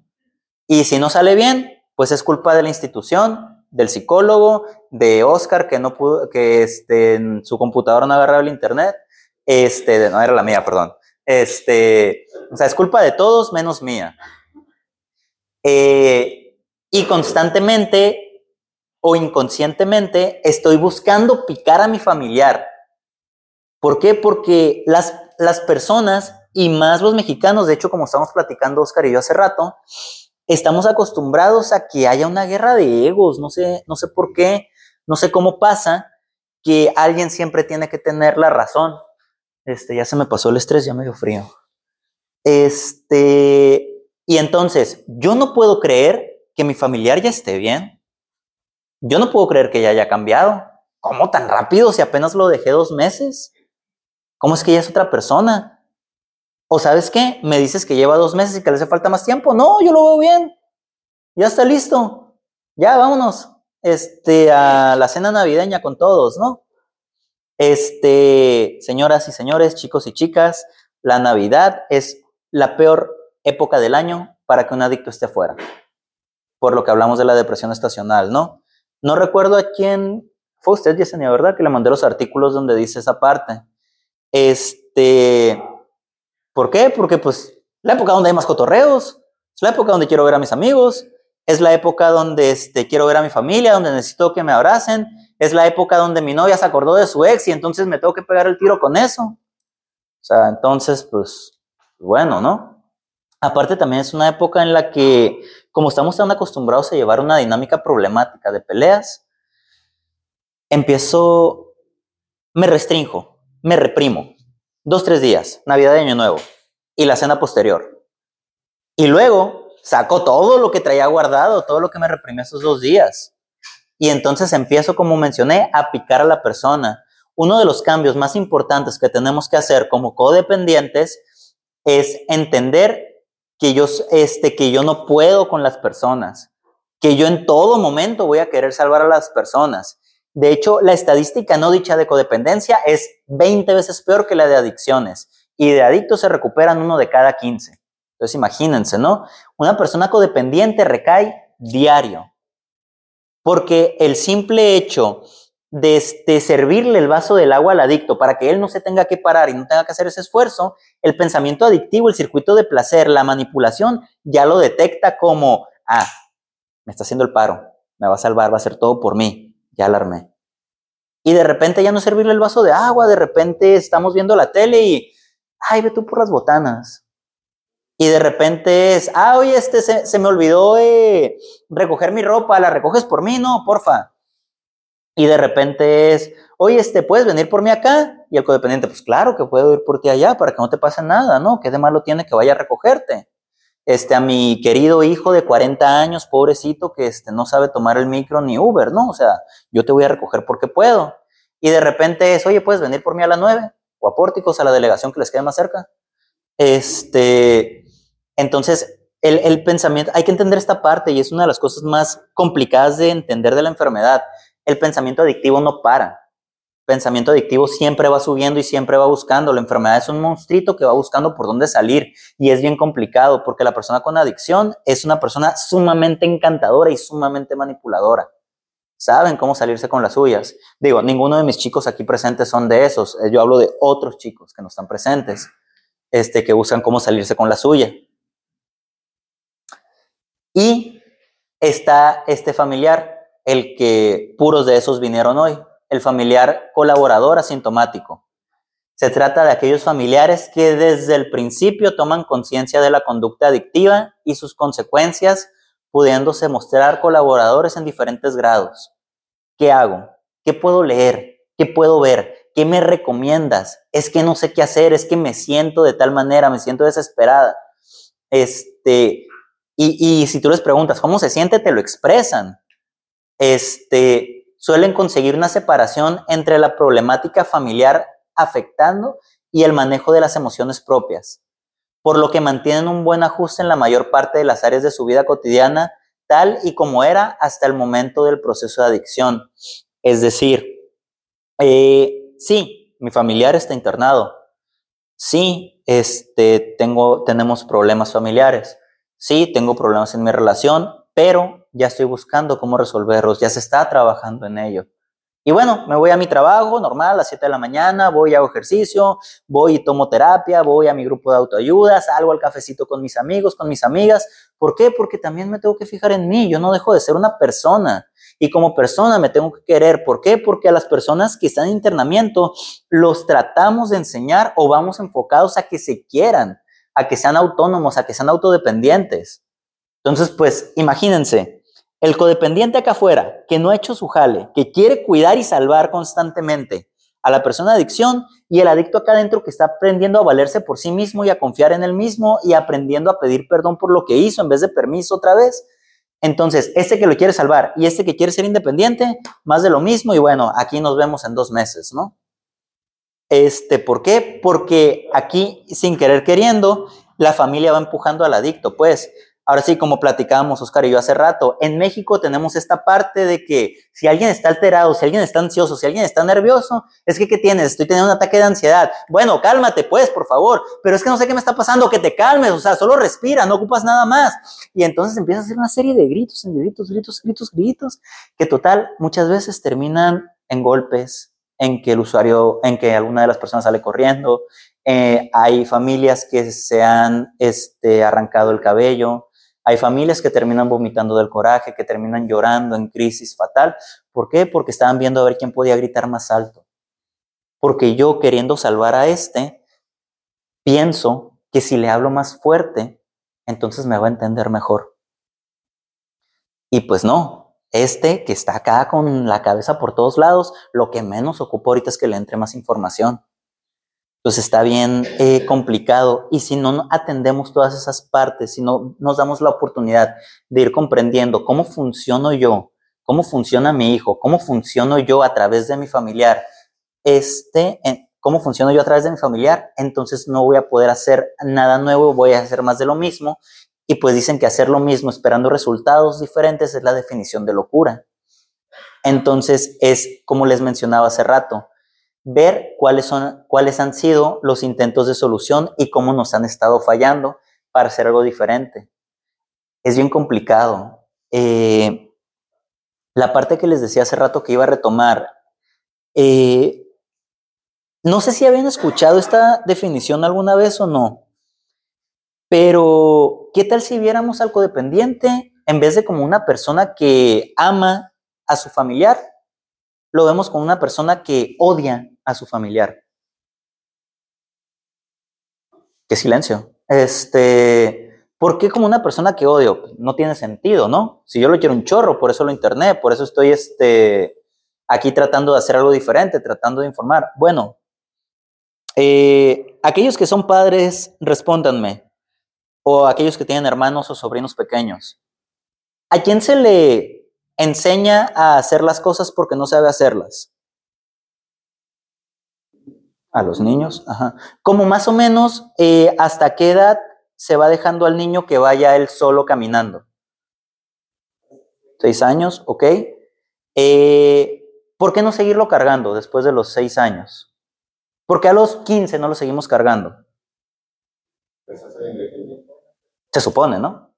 Y si no sale bien, pues es culpa de la institución, del psicólogo, de Oscar que no pudo, que este, en su computadora no agarraba el internet, este, no era la mía, perdón. Este, o sea, es culpa de todos menos mía. Eh, y constantemente o inconscientemente estoy buscando picar a mi familiar ¿Por qué? Porque las, las personas, y más los mexicanos, de hecho, como estamos platicando Oscar y yo hace rato, estamos acostumbrados a que haya una guerra de egos, no sé, no sé por qué, no sé cómo pasa, que alguien siempre tiene que tener la razón. Este, ya se me pasó el estrés, ya me dio frío. Este, y entonces, yo no puedo creer que mi familiar ya esté bien. Yo no puedo creer que ya haya cambiado. ¿Cómo tan rápido si apenas lo dejé dos meses? ¿Cómo es que ya es otra persona? ¿O sabes qué? Me dices que lleva dos meses y que le hace falta más tiempo. No, yo lo veo bien. Ya está listo. Ya, vámonos. Este, a la cena navideña con todos, ¿no? Este, señoras y señores, chicos y chicas, la Navidad es la peor época del año para que un adicto esté fuera. Por lo que hablamos de la depresión estacional, ¿no? No recuerdo a quién fue usted, Yesenia, ¿verdad? Que le mandé los artículos donde dice esa parte. Este, ¿por qué? Porque pues la época donde hay más cotorreos, es la época donde quiero ver a mis amigos, es la época donde este, quiero ver a mi familia, donde necesito que me abracen, es la época donde mi novia se acordó de su ex y entonces me tengo que pegar el tiro con eso. O sea, entonces, pues, bueno, ¿no? Aparte también es una época en la que, como estamos tan acostumbrados a llevar una dinámica problemática de peleas, empiezo, me restrinjo, me reprimo. Dos, tres días, Navidad de Año Nuevo y la cena posterior. Y luego saco todo lo que traía guardado, todo lo que me reprimí esos dos días. Y entonces empiezo, como mencioné, a picar a la persona. Uno de los cambios más importantes que tenemos que hacer como codependientes es entender que yo, este, que yo no puedo con las personas, que yo en todo momento voy a querer salvar a las personas de hecho, la estadística no dicha de codependencia es 20 veces peor que la de adicciones y de adictos se recuperan uno de cada 15. Entonces imagínense, ¿no? Una persona codependiente recae diario, porque el simple hecho de, servirle el vaso del agua al adicto para que él no se tenga que parar y no tenga que hacer ese esfuerzo, el pensamiento adictivo, el circuito de placer, la manipulación, ya lo detecta como, ah, me está haciendo el paro, me va a salvar, va a hacer todo por mí, ya alarmé. Y de repente ya no servirle el vaso de agua, de repente estamos viendo la tele y, ay, ve tú por las botanas. Y de repente es, ah, oye, este se, me olvidó eh, recoger mi ropa, ¿la recoges por mí? No, porfa. Y de repente es, oye, este, ¿puedes venir por mí acá? Y el codependiente, pues claro que puedo ir por ti allá para que no te pase nada, ¿no? ¿Qué de malo tiene que vaya a recogerte? Este, a mi querido hijo de 40 años, pobrecito, que este, no sabe tomar el micro ni Uber, ¿no? O sea, yo te voy a recoger porque puedo. Y de repente es, oye, ¿puedes venir por mí a las 9? O a Pórticos, a la delegación que les quede más cerca. Este, entonces, el, el, pensamiento, hay que entender esta parte y es una de las cosas más complicadas de entender de la enfermedad. El pensamiento adictivo no para. Pensamiento adictivo siempre va subiendo y siempre va buscando. La enfermedad es un monstruito que va buscando por dónde salir y es bien complicado porque la persona con adicción es una persona sumamente encantadora y sumamente manipuladora saben cómo salirse con las suyas. Digo, ninguno de mis chicos aquí presentes son de esos. Yo hablo de otros chicos que no están presentes, este, que buscan cómo salirse con la suya. Y está este familiar, el que puros de esos vinieron hoy, el familiar colaborador asintomático. Se trata de aquellos familiares que desde el principio toman conciencia de la conducta adictiva y sus consecuencias, pudiéndose mostrar colaboradores en diferentes grados. ¿Qué hago? ¿Qué puedo leer? ¿Qué puedo ver? ¿Qué me recomiendas? Es que no sé qué hacer, es que me siento de tal manera, me siento desesperada. Este, y, si tú les preguntas cómo se siente, te lo expresan. Este, suelen conseguir una separación entre la problemática familiar afectando y el manejo de las emociones propias, por lo que mantienen un buen ajuste en la mayor parte de las áreas de su vida cotidiana, tal y como era hasta el momento del proceso de adicción. Es decir, eh, sí, mi familiar está internado, sí, este, tengo, tenemos problemas familiares, Sí, tengo problemas en mi relación, pero ya estoy buscando cómo resolverlos, ya se está trabajando en ello. Y bueno, me voy a mi trabajo normal a las 7 de la mañana, voy hago ejercicio, voy y tomo terapia, voy a mi grupo de autoayuda, salgo al cafecito con mis amigos, con mis amigas. ¿Por qué? Porque también me tengo que fijar en mí, yo no dejo de ser una persona y como persona me tengo que querer. ¿Por qué? Porque a las personas que están en internamiento los tratamos de enseñar o vamos enfocados a que se quieran a que sean autónomos, a que sean autodependientes. Entonces, pues imagínense, el codependiente acá afuera, que no ha hecho su jale, que quiere cuidar y salvar constantemente a la persona de adicción y el adicto acá adentro que está aprendiendo a valerse por sí mismo y a confiar en él mismo y aprendiendo a pedir perdón por lo que hizo en vez de permiso otra vez. Entonces, este que lo quiere salvar y este que quiere ser independiente, más de lo mismo y bueno, aquí nos vemos en dos meses, ¿no? Este, ¿Por qué? Porque aquí, sin querer queriendo, la familia va empujando al adicto. Pues, ahora sí, como platicábamos Oscar y yo hace rato, en México tenemos esta parte de que si alguien está alterado, si alguien está ansioso, si alguien está nervioso, es que, ¿qué tienes? Estoy teniendo un ataque de ansiedad. Bueno, cálmate, pues, por favor. Pero es que no sé qué me está pasando, que te calmes, o sea, solo respira, no ocupas nada más. Y entonces empieza a hacer una serie de gritos, gritos, gritos, gritos, gritos, que total, muchas veces terminan en golpes, en que el usuario, en que alguna de las personas sale corriendo. Eh, hay familias que se han este, arrancado el cabello. Hay familias que terminan vomitando del coraje, que terminan llorando en crisis fatal. ¿Por qué? Porque estaban viendo a ver quién podía gritar más alto. Porque yo queriendo salvar a este, pienso que si le hablo más fuerte, entonces me va a entender mejor. Y pues no, este que está acá con la cabeza por todos lados, lo que menos ocupa ahorita es que le entre más información. Entonces está bien eh, complicado y si no atendemos todas esas partes, si no nos damos la oportunidad de ir comprendiendo cómo funciono yo, cómo funciona mi hijo, cómo funciono yo a través de mi familiar, este, cómo funciono yo a través de mi familiar, entonces no voy a poder hacer nada nuevo, voy a hacer más de lo mismo y pues dicen que hacer lo mismo esperando resultados diferentes es la definición de locura. Entonces es, como les mencionaba hace rato, ver cuáles, son, cuáles han sido los intentos de solución y cómo nos han estado fallando para hacer algo diferente. Es bien complicado. Eh, la parte que les decía hace rato que iba a retomar, eh, no sé si habían escuchado esta definición alguna vez o no, pero ¿qué tal si viéramos al codependiente en vez de como una persona que ama a su familiar, lo vemos como una persona que odia a su familiar? Qué silencio. Este, ¿por qué como una persona que odio? No tiene sentido, ¿no? Si yo lo quiero un chorro, por eso lo interné, por eso estoy este, aquí tratando de hacer algo diferente, tratando de informar. Bueno, eh, aquellos que son padres, respóndanme o aquellos que tienen hermanos o sobrinos pequeños. ¿A quién se le enseña a hacer las cosas porque no sabe hacerlas? A los niños, ajá. Como más o menos, eh, ¿hasta qué edad se va dejando al niño que vaya él solo caminando? Seis años, ok. Eh, ¿Por qué no seguirlo cargando después de los seis años? ¿Por qué a los quince no lo seguimos cargando? Se supone, ¿no?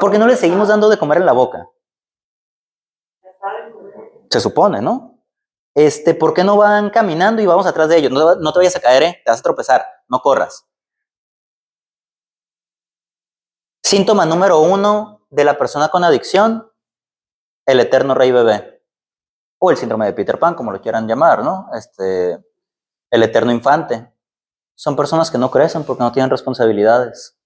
¿Por qué no le seguimos dando de comer en la boca? Se supone, ¿no? Este, ¿por qué no van caminando y vamos atrás de ellos? No, te vayas a caer, ¿eh? te vas a tropezar, no corras. Síntoma número uno de la persona con adicción, el eterno rey bebé. O el síndrome de Peter Pan, como lo quieran llamar, ¿no? Este, el eterno infante. Son personas que no crecen porque no tienen responsabilidades.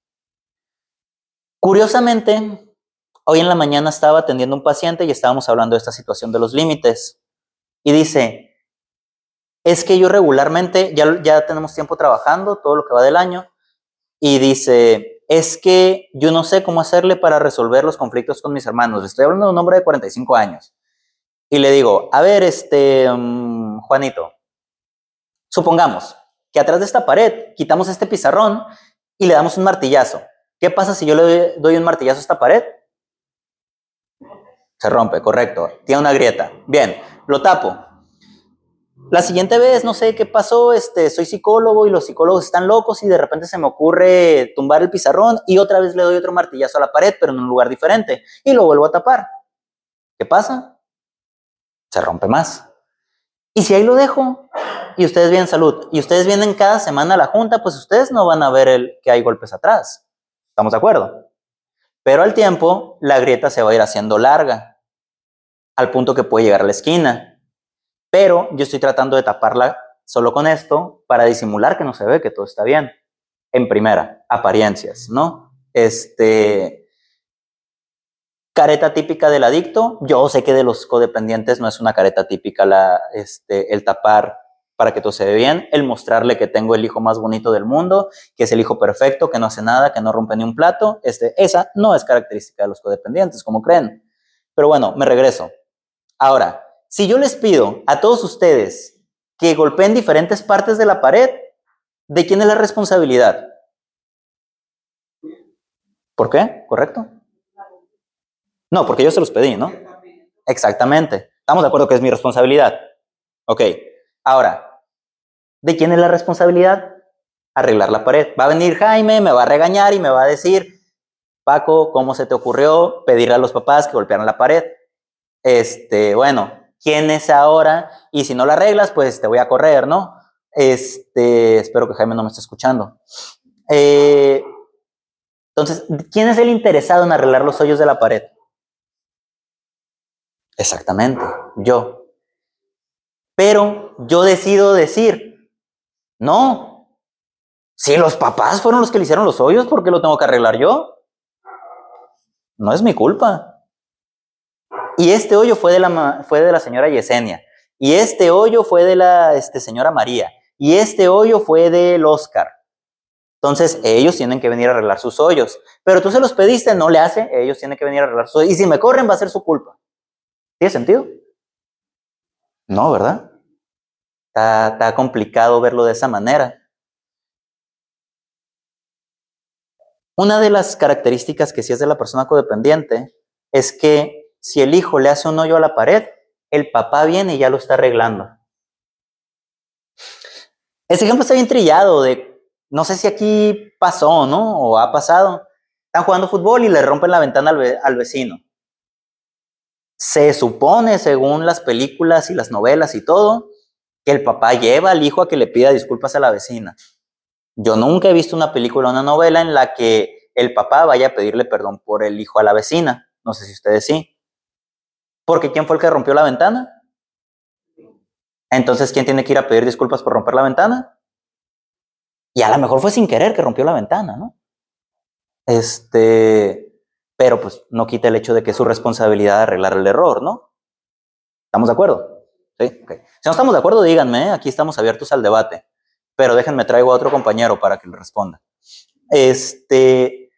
Curiosamente, hoy en la mañana estaba atendiendo a un paciente y estábamos hablando de esta situación de los límites. Y dice, es que yo regularmente, ya, ya tenemos tiempo trabajando, todo lo que va del año, y dice, es que yo no sé cómo hacerle para resolver los conflictos con mis hermanos. Estoy hablando de un hombre de 45 años. Y le digo, a ver, este, um, Juanito, supongamos que atrás de esta pared quitamos este pizarrón y le damos un martillazo. ¿Qué pasa si yo le doy un martillazo a esta pared? Se rompe, correcto. Tiene una grieta. Bien, lo tapo. La siguiente vez, no sé qué pasó, este, soy psicólogo y los psicólogos están locos y de repente se me ocurre tumbar el pizarrón y otra vez le doy otro martillazo a la pared, pero en un lugar diferente, y lo vuelvo a tapar. ¿Qué pasa? Se rompe más. Y si ahí lo dejo y ustedes vienen salud y ustedes vienen cada semana a la junta, pues ustedes no van a ver el, que hay golpes atrás. ¿Estamos de acuerdo? Pero al tiempo, la grieta se va a ir haciendo larga, al punto que puede llegar a la esquina. Pero yo estoy tratando de taparla solo con esto para disimular que no se ve que todo está bien. En primera, apariencias, ¿no? Este, careta típica del adicto. Yo sé que de los codependientes no es una careta típica la, este, el tapar para que todo se vea bien, el mostrarle que tengo el hijo más bonito del mundo, que es el hijo perfecto, que no hace nada, que no rompe ni un plato. Este, esa no es característica de los codependientes, como creen. Pero bueno, me regreso. Ahora, si yo les pido a todos ustedes que golpeen diferentes partes de la pared, ¿de quién es la responsabilidad? ¿Por qué? ¿Correcto? No, porque yo se los pedí, ¿no? Exactamente. Estamos de acuerdo que es mi responsabilidad. Ok. Ahora, ¿de quién es la responsabilidad? Arreglar la pared. Va a venir Jaime, me va a regañar y me va a decir, Paco, ¿cómo se te ocurrió pedirle a los papás que golpearan la pared? Este, bueno, ¿quién es ahora? Y si no la arreglas, pues te voy a correr, ¿no? Este, espero que Jaime no me esté escuchando. Eh, entonces, ¿quién es el interesado en arreglar los hoyos de la pared? Exactamente, yo. Pero yo decido decir, no, si los papás fueron los que le hicieron los hoyos, ¿por qué lo tengo que arreglar yo? No es mi culpa. Y este hoyo fue de la, fue de la señora Yesenia. Y este hoyo fue de la este, señora María. Y este hoyo fue del Oscar. Entonces, ellos tienen que venir a arreglar sus hoyos. Pero tú se los pediste, no le hace, ellos tienen que venir a arreglar sus hoyos. Y si me corren, va a ser su culpa. ¿Tiene sentido? No, ¿verdad? Está, complicado verlo de esa manera. Una de las características que sí es de la persona codependiente es que si el hijo le hace un hoyo a la pared, el papá viene y ya lo está arreglando. Ese ejemplo está bien trillado de no sé si aquí pasó, ¿no? O ha pasado. Están jugando fútbol y le rompen la ventana al, vecino. Se supone, según las películas y las novelas y todo, que el papá lleva al hijo a que le pida disculpas a la vecina. Yo nunca he visto una película o una novela en la que el papá vaya a pedirle perdón por el hijo a la vecina. No sé si ustedes sí. Porque ¿quién fue el que rompió la ventana? Entonces, ¿quién tiene que ir a pedir disculpas por romper la ventana? Y a lo mejor fue sin querer que rompió la ventana, ¿no? Este, pero pues no quita el hecho de que es su responsabilidad arreglar el error, ¿no? ¿Estamos de acuerdo? ¿Sí? Si no estamos de acuerdo, díganme, ¿eh? aquí estamos abiertos al debate. Pero déjenme traigo a otro compañero para que le responda. Este,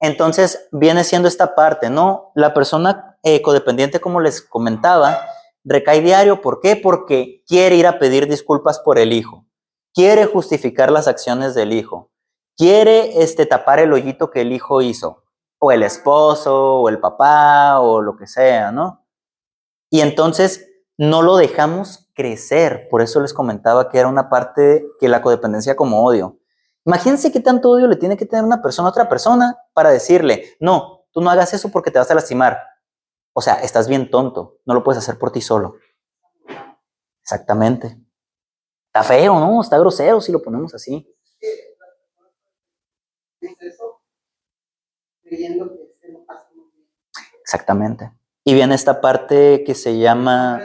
entonces viene siendo esta parte, ¿no? La persona eh, codependiente, como les comentaba, recae diario. ¿Por qué? Porque quiere ir a pedir disculpas por el hijo quiere justificar las acciones del hijo, quiere este, tapar el hoyito que el hijo hizo, o el esposo, o el papá, o lo que sea, ¿no? Y entonces no lo dejamos crecer, por eso les comentaba que era una parte que la codependencia como odio. Imagínense qué tanto odio le tiene que tener una persona a otra persona para decirle, no, tú no hagas eso porque te vas a lastimar. O sea, estás bien tonto, no lo puedes hacer por ti solo. Exactamente. Está feo, ¿no? Está grosero si lo ponemos así. Exactamente. Y viene esta parte que se llama...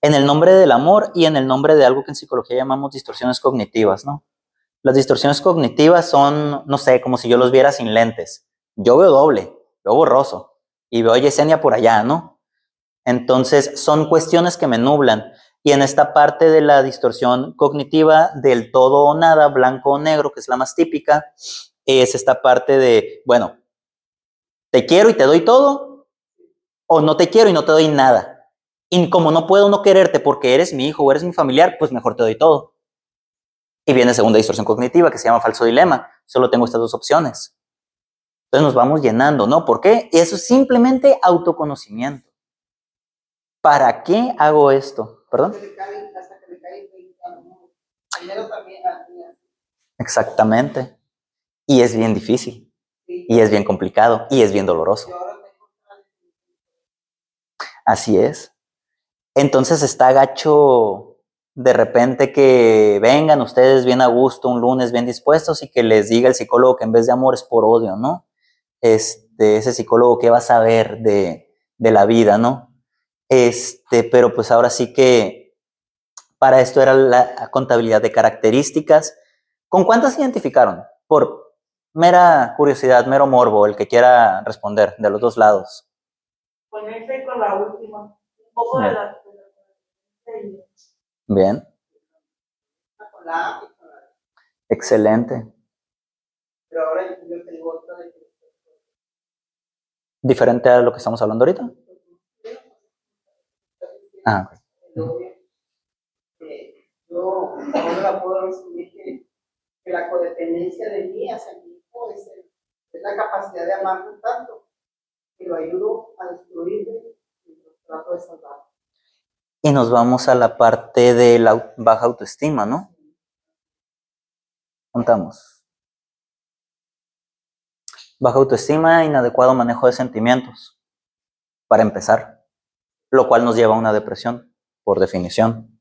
En el nombre del amor y en el nombre de algo que en psicología llamamos distorsiones cognitivas, ¿no? Las distorsiones cognitivas son, no sé, como si yo los viera sin lentes. Yo veo doble, veo borroso y veo a Yesenia por allá, ¿no? Entonces son cuestiones que me nublan. Y en esta parte de la distorsión cognitiva del todo o nada, blanco o negro, que es la más típica, es esta parte de, bueno, te quiero y te doy todo, o no te quiero y no te doy nada. Y como no puedo no quererte porque eres mi hijo o eres mi familiar, pues mejor te doy todo. Y viene segunda distorsión cognitiva que se llama falso dilema. Solo tengo estas dos opciones. Entonces nos vamos llenando, ¿no? ¿Por qué? Eso es simplemente autoconocimiento. ¿Para qué hago esto? ¿Perdón? Exactamente. Y es bien difícil. Y es bien complicado. Y es bien doloroso. Así es. Entonces está gacho de repente que vengan ustedes bien a gusto un lunes, bien dispuestos y que les diga el psicólogo que en vez de amor es por odio, ¿no? Este, ese psicólogo que va a saber de, de la vida, ¿no? Este, pero pues ahora sí que para esto era la contabilidad de características. ¿Con cuántas identificaron? Por mera curiosidad, mero morbo, el que quiera responder de los dos lados. Este con la última. Un poco de la, Bien. Excelente. Pero ahora yo tengo otra ¿Diferente a lo que estamos hablando ahorita? Ah. yo ahora puedo resumir que, que, la codependencia de mí hacia mi hijo es, es, la capacidad de amarlo tanto que lo ayudo a destruirme y lo trato de salvar. Y nos vamos a la parte de la baja autoestima, ¿no? Contamos. Baja autoestima, inadecuado manejo de sentimientos. Para empezar lo cual nos lleva a una depresión, por definición.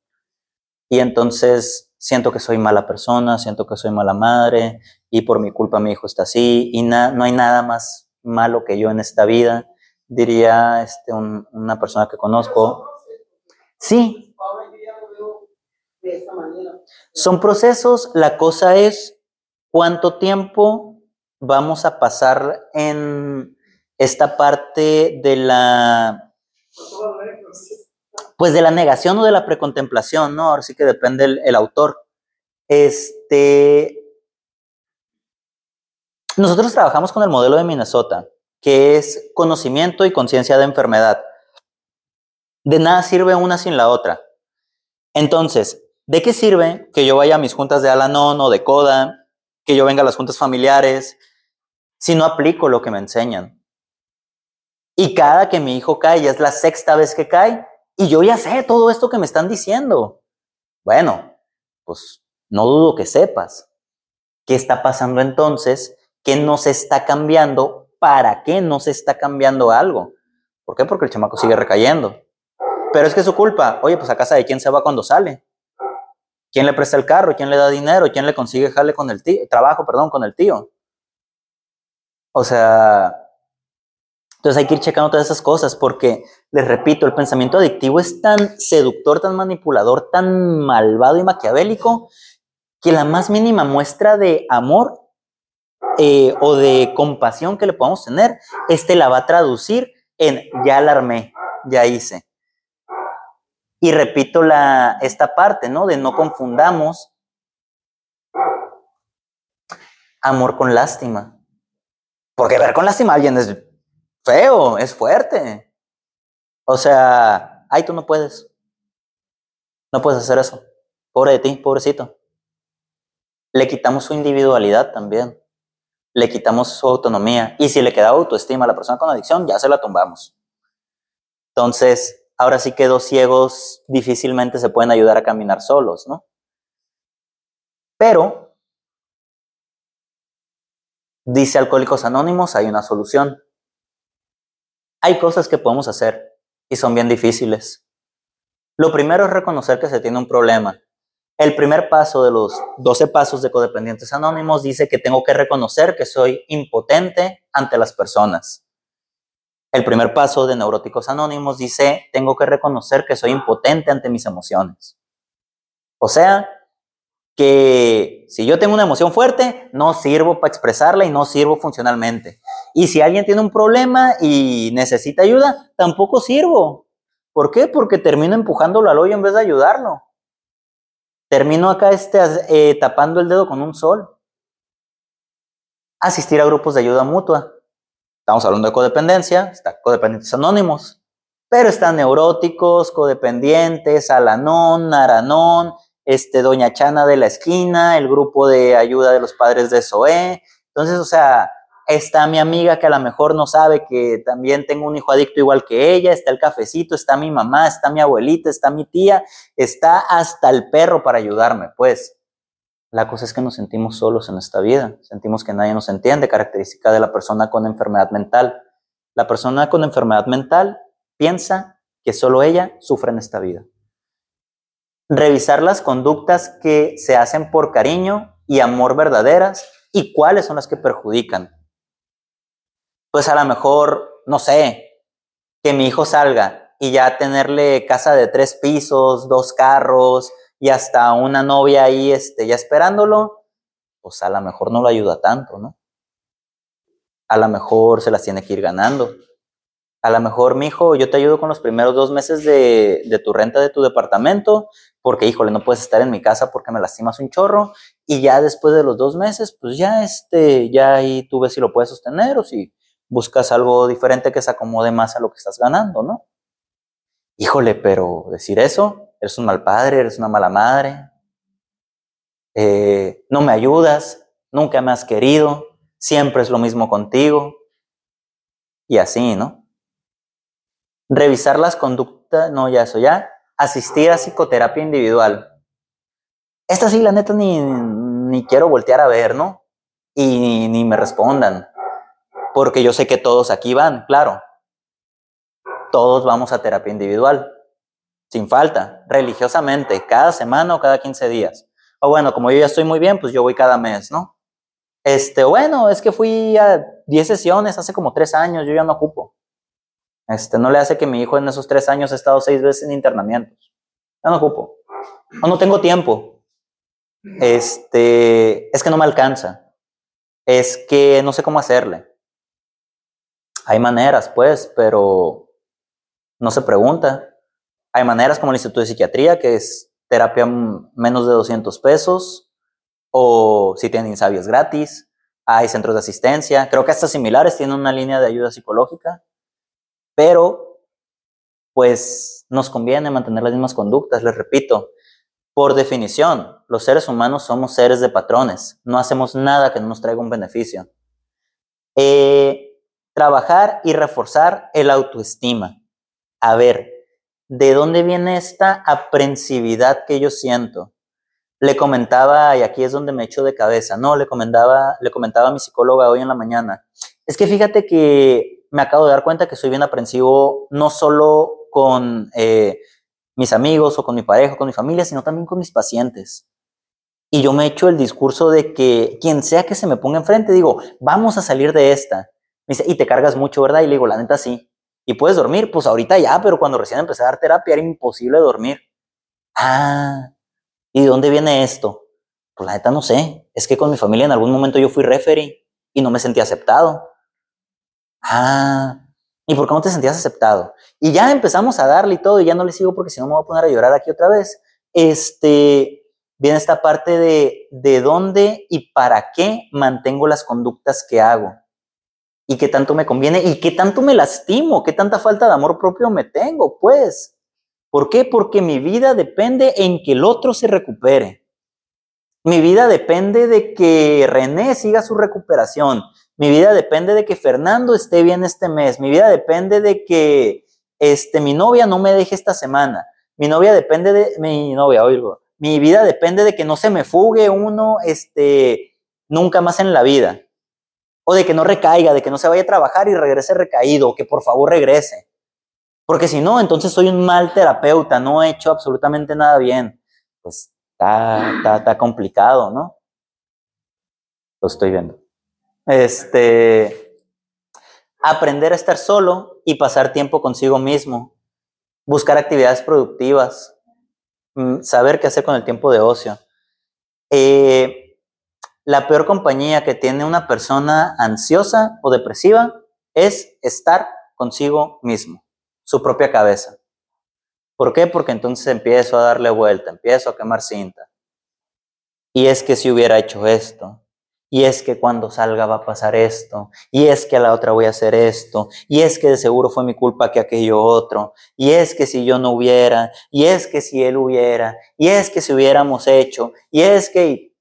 Y entonces siento que soy mala persona, siento que soy mala madre, y por mi culpa mi hijo está así, y no hay nada más malo que yo en esta vida, diría este, una persona que conozco. Sí. Son procesos, la cosa es cuánto tiempo vamos a pasar en esta parte de la pues de la negación o de la precontemplación, ¿no? Ahora sí que depende el, autor. Este, nosotros trabajamos con el modelo de Minnesota, que es conocimiento y conciencia de enfermedad. De nada sirve una sin la otra. Entonces, ¿de qué sirve que yo vaya a mis juntas de Alanon o de Coda, que yo venga a las juntas familiares, si no aplico lo que me enseñan? Y cada que mi hijo cae, ya es la sexta vez que cae, y yo ya sé todo esto que me están diciendo. Bueno, pues No dudo que sepas. ¿Qué está pasando entonces? ¿Qué no se está cambiando? ¿Para qué no se está cambiando algo? ¿Por qué? Porque el chamaco sigue recayendo. Pero es que es su culpa. Oye, pues a casa de quién se va cuando sale. ¿Quién le presta el carro? ¿Quién le da dinero? ¿Quién le consigue jale con el tío? Trabajo, perdón, con el tío. O sea, entonces hay que ir checando todas esas cosas porque, les repito, el pensamiento adictivo es tan seductor, tan manipulador, tan malvado y maquiavélico que la más mínima muestra de amor eh, o de compasión que le podamos tener, este la va a traducir en ya alarmé, ya hice. Y repito la, esta parte, ¿no? De no confundamos amor con lástima. Porque ver con lástima a alguien es feo, es fuerte. O sea, ay, tú no puedes. No puedes hacer eso. Pobre de ti, pobrecito. Le quitamos su individualidad también. Le quitamos su autonomía. Y si le queda autoestima a la persona con adicción, ya se la tumbamos. Entonces, ahora sí que dos ciegos difícilmente se pueden ayudar a caminar solos, ¿no? Pero, dice Alcohólicos Anónimos, hay una solución. Hay cosas que podemos hacer y son bien difíciles. Lo primero es reconocer que se tiene un problema. El primer paso de los 12 pasos de codependientes anónimos dice que tengo que reconocer que soy impotente ante las personas. El primer paso de Neuróticos Anónimos dice, tengo que reconocer que soy impotente ante mis emociones. O sea, que si yo tengo una emoción fuerte, no sirvo para expresarla y no sirvo funcionalmente. Y si alguien tiene un problema y necesita ayuda, tampoco sirvo. ¿Por qué? Porque termino empujándolo al hoyo en vez de ayudarlo. Termino acá este, eh, tapando el dedo con un sol. Asistir a grupos de ayuda mutua. Estamos hablando de codependencia, está codependientes anónimos, pero están neuróticos, codependientes, Alanón, Naranón, este, Doña Chana de la esquina, el grupo de ayuda de los padres de SOE. Entonces, o sea, está mi amiga que a lo mejor no sabe que también tengo un hijo adicto igual que ella, está el cafecito, está mi mamá, está mi abuelita, está mi tía, está hasta el perro para ayudarme, pues. La cosa es que nos sentimos solos en esta vida, sentimos que nadie nos entiende, característica de la persona con enfermedad mental. La persona con enfermedad mental piensa que solo ella sufre en esta vida. Revisar las conductas que se hacen por cariño y amor verdaderas y cuáles son las que perjudican. Pues a lo mejor, no sé, que mi hijo salga y ya tenerle casa de tres pisos, dos carros, y hasta una novia ahí este, ya esperándolo, pues a lo mejor no lo ayuda tanto, ¿no? A lo mejor se las tiene que ir ganando. A lo mejor, mi hijo, yo te ayudo con los primeros dos meses de, de, tu renta de tu departamento, porque, híjole, no puedes estar en mi casa porque me lastimas un chorro, y ya después de los dos meses, pues ya, este, ya ahí tú ves si lo puedes sostener o si buscas algo diferente que se acomode más a lo que estás ganando, ¿no? Híjole, pero decir eso, eres un mal padre, eres una mala madre, eh, no me ayudas, nunca me has querido, siempre es lo mismo contigo. Y así, ¿no? Revisar las conductas, no, ya eso, ya. Asistir a psicoterapia individual. Esta sí, la neta, ni, ni quiero voltear a ver, ¿no? Y ni me respondan. Porque yo sé que todos aquí van, claro. Todos vamos a terapia individual sin falta, religiosamente, cada semana o cada 15 días. O bueno, como yo ya estoy muy bien, pues yo voy cada mes, ¿no? Este, bueno, es que fui a 10 sesiones hace como 3 años, yo ya no ocupo. Este, no le hace que mi hijo en esos 3 años ha estado 6 veces en internamientos. Ya no ocupo. O no tengo tiempo. Este, es que no me alcanza. Es que no sé cómo hacerle. Hay maneras, pues, pero no se pregunta. Hay maneras como el Instituto de Psiquiatría, que es terapia menos de 200 pesos, o si tienen insabias gratis. Hay centros de asistencia. Creo que estas similares tienen una línea de ayuda psicológica, pero pues nos conviene mantener las mismas conductas, les repito. Por definición, los seres humanos somos seres de patrones. No hacemos nada que no nos traiga un beneficio. Eh, trabajar y reforzar el autoestima. A ver, ¿de dónde viene esta aprensividad que yo siento? le comentaba, y aquí es donde me echo de cabeza, no, le comentaba, le comentaba a mi psicóloga hoy en la mañana, es que fíjate que me acabo de dar cuenta que soy bien aprensivo, no solo con eh, mis amigos o con mi pareja o con mi familia, sino también con mis pacientes. Y yo me echo el discurso de que quien sea que se me ponga enfrente, digo, vamos a salir de esta. Me y te cargas mucho, ¿verdad? Y le digo, la neta sí. ¿Y puedes dormir? Pues ahorita ya, pero cuando recién empecé a dar terapia era imposible dormir. Ah, ¿y de dónde viene esto? Pues la neta no sé. Es que con mi familia en algún momento yo fui referee y no me sentí aceptado. Ah, ¿y por qué no te sentías aceptado? Y ya empezamos a darle y todo, y ya no le sigo porque si no me voy a poner a llorar aquí otra vez. Este, viene esta parte de de dónde y para qué mantengo las conductas que hago. Y qué tanto me conviene y qué tanto me lastimo, qué tanta falta de amor propio me tengo, pues. ¿Por qué? Porque mi vida depende en que el otro se recupere. Mi vida depende de que René siga su recuperación. Mi vida depende de que Fernando esté bien este mes. Mi vida depende de que este, mi novia no me deje esta semana. Mi novia depende de mi novia, oigo. Mi vida depende de que no se me fugue uno este, nunca más en la vida. O de que no recaiga, de que no se vaya a trabajar y regrese recaído, o que por favor regrese. Porque si no, entonces soy un mal terapeuta, no he hecho absolutamente nada bien. Pues está, está, está complicado, ¿no? Lo estoy viendo. Este, aprender a estar solo y pasar tiempo consigo mismo, buscar actividades productivas, mm, saber qué hacer con el tiempo de ocio. Eh, la peor compañía que tiene una persona ansiosa o depresiva es estar consigo mismo, su propia cabeza. ¿Por qué? Porque entonces empiezo a darle vuelta, empiezo a quemar cinta. Y es que si hubiera hecho esto, y es que cuando salga va a pasar esto, y es que a la otra voy a hacer esto, y es que de seguro fue mi culpa que aquello otro, y es que si yo no hubiera, y es que si él hubiera, y es que si hubiéramos hecho, y es que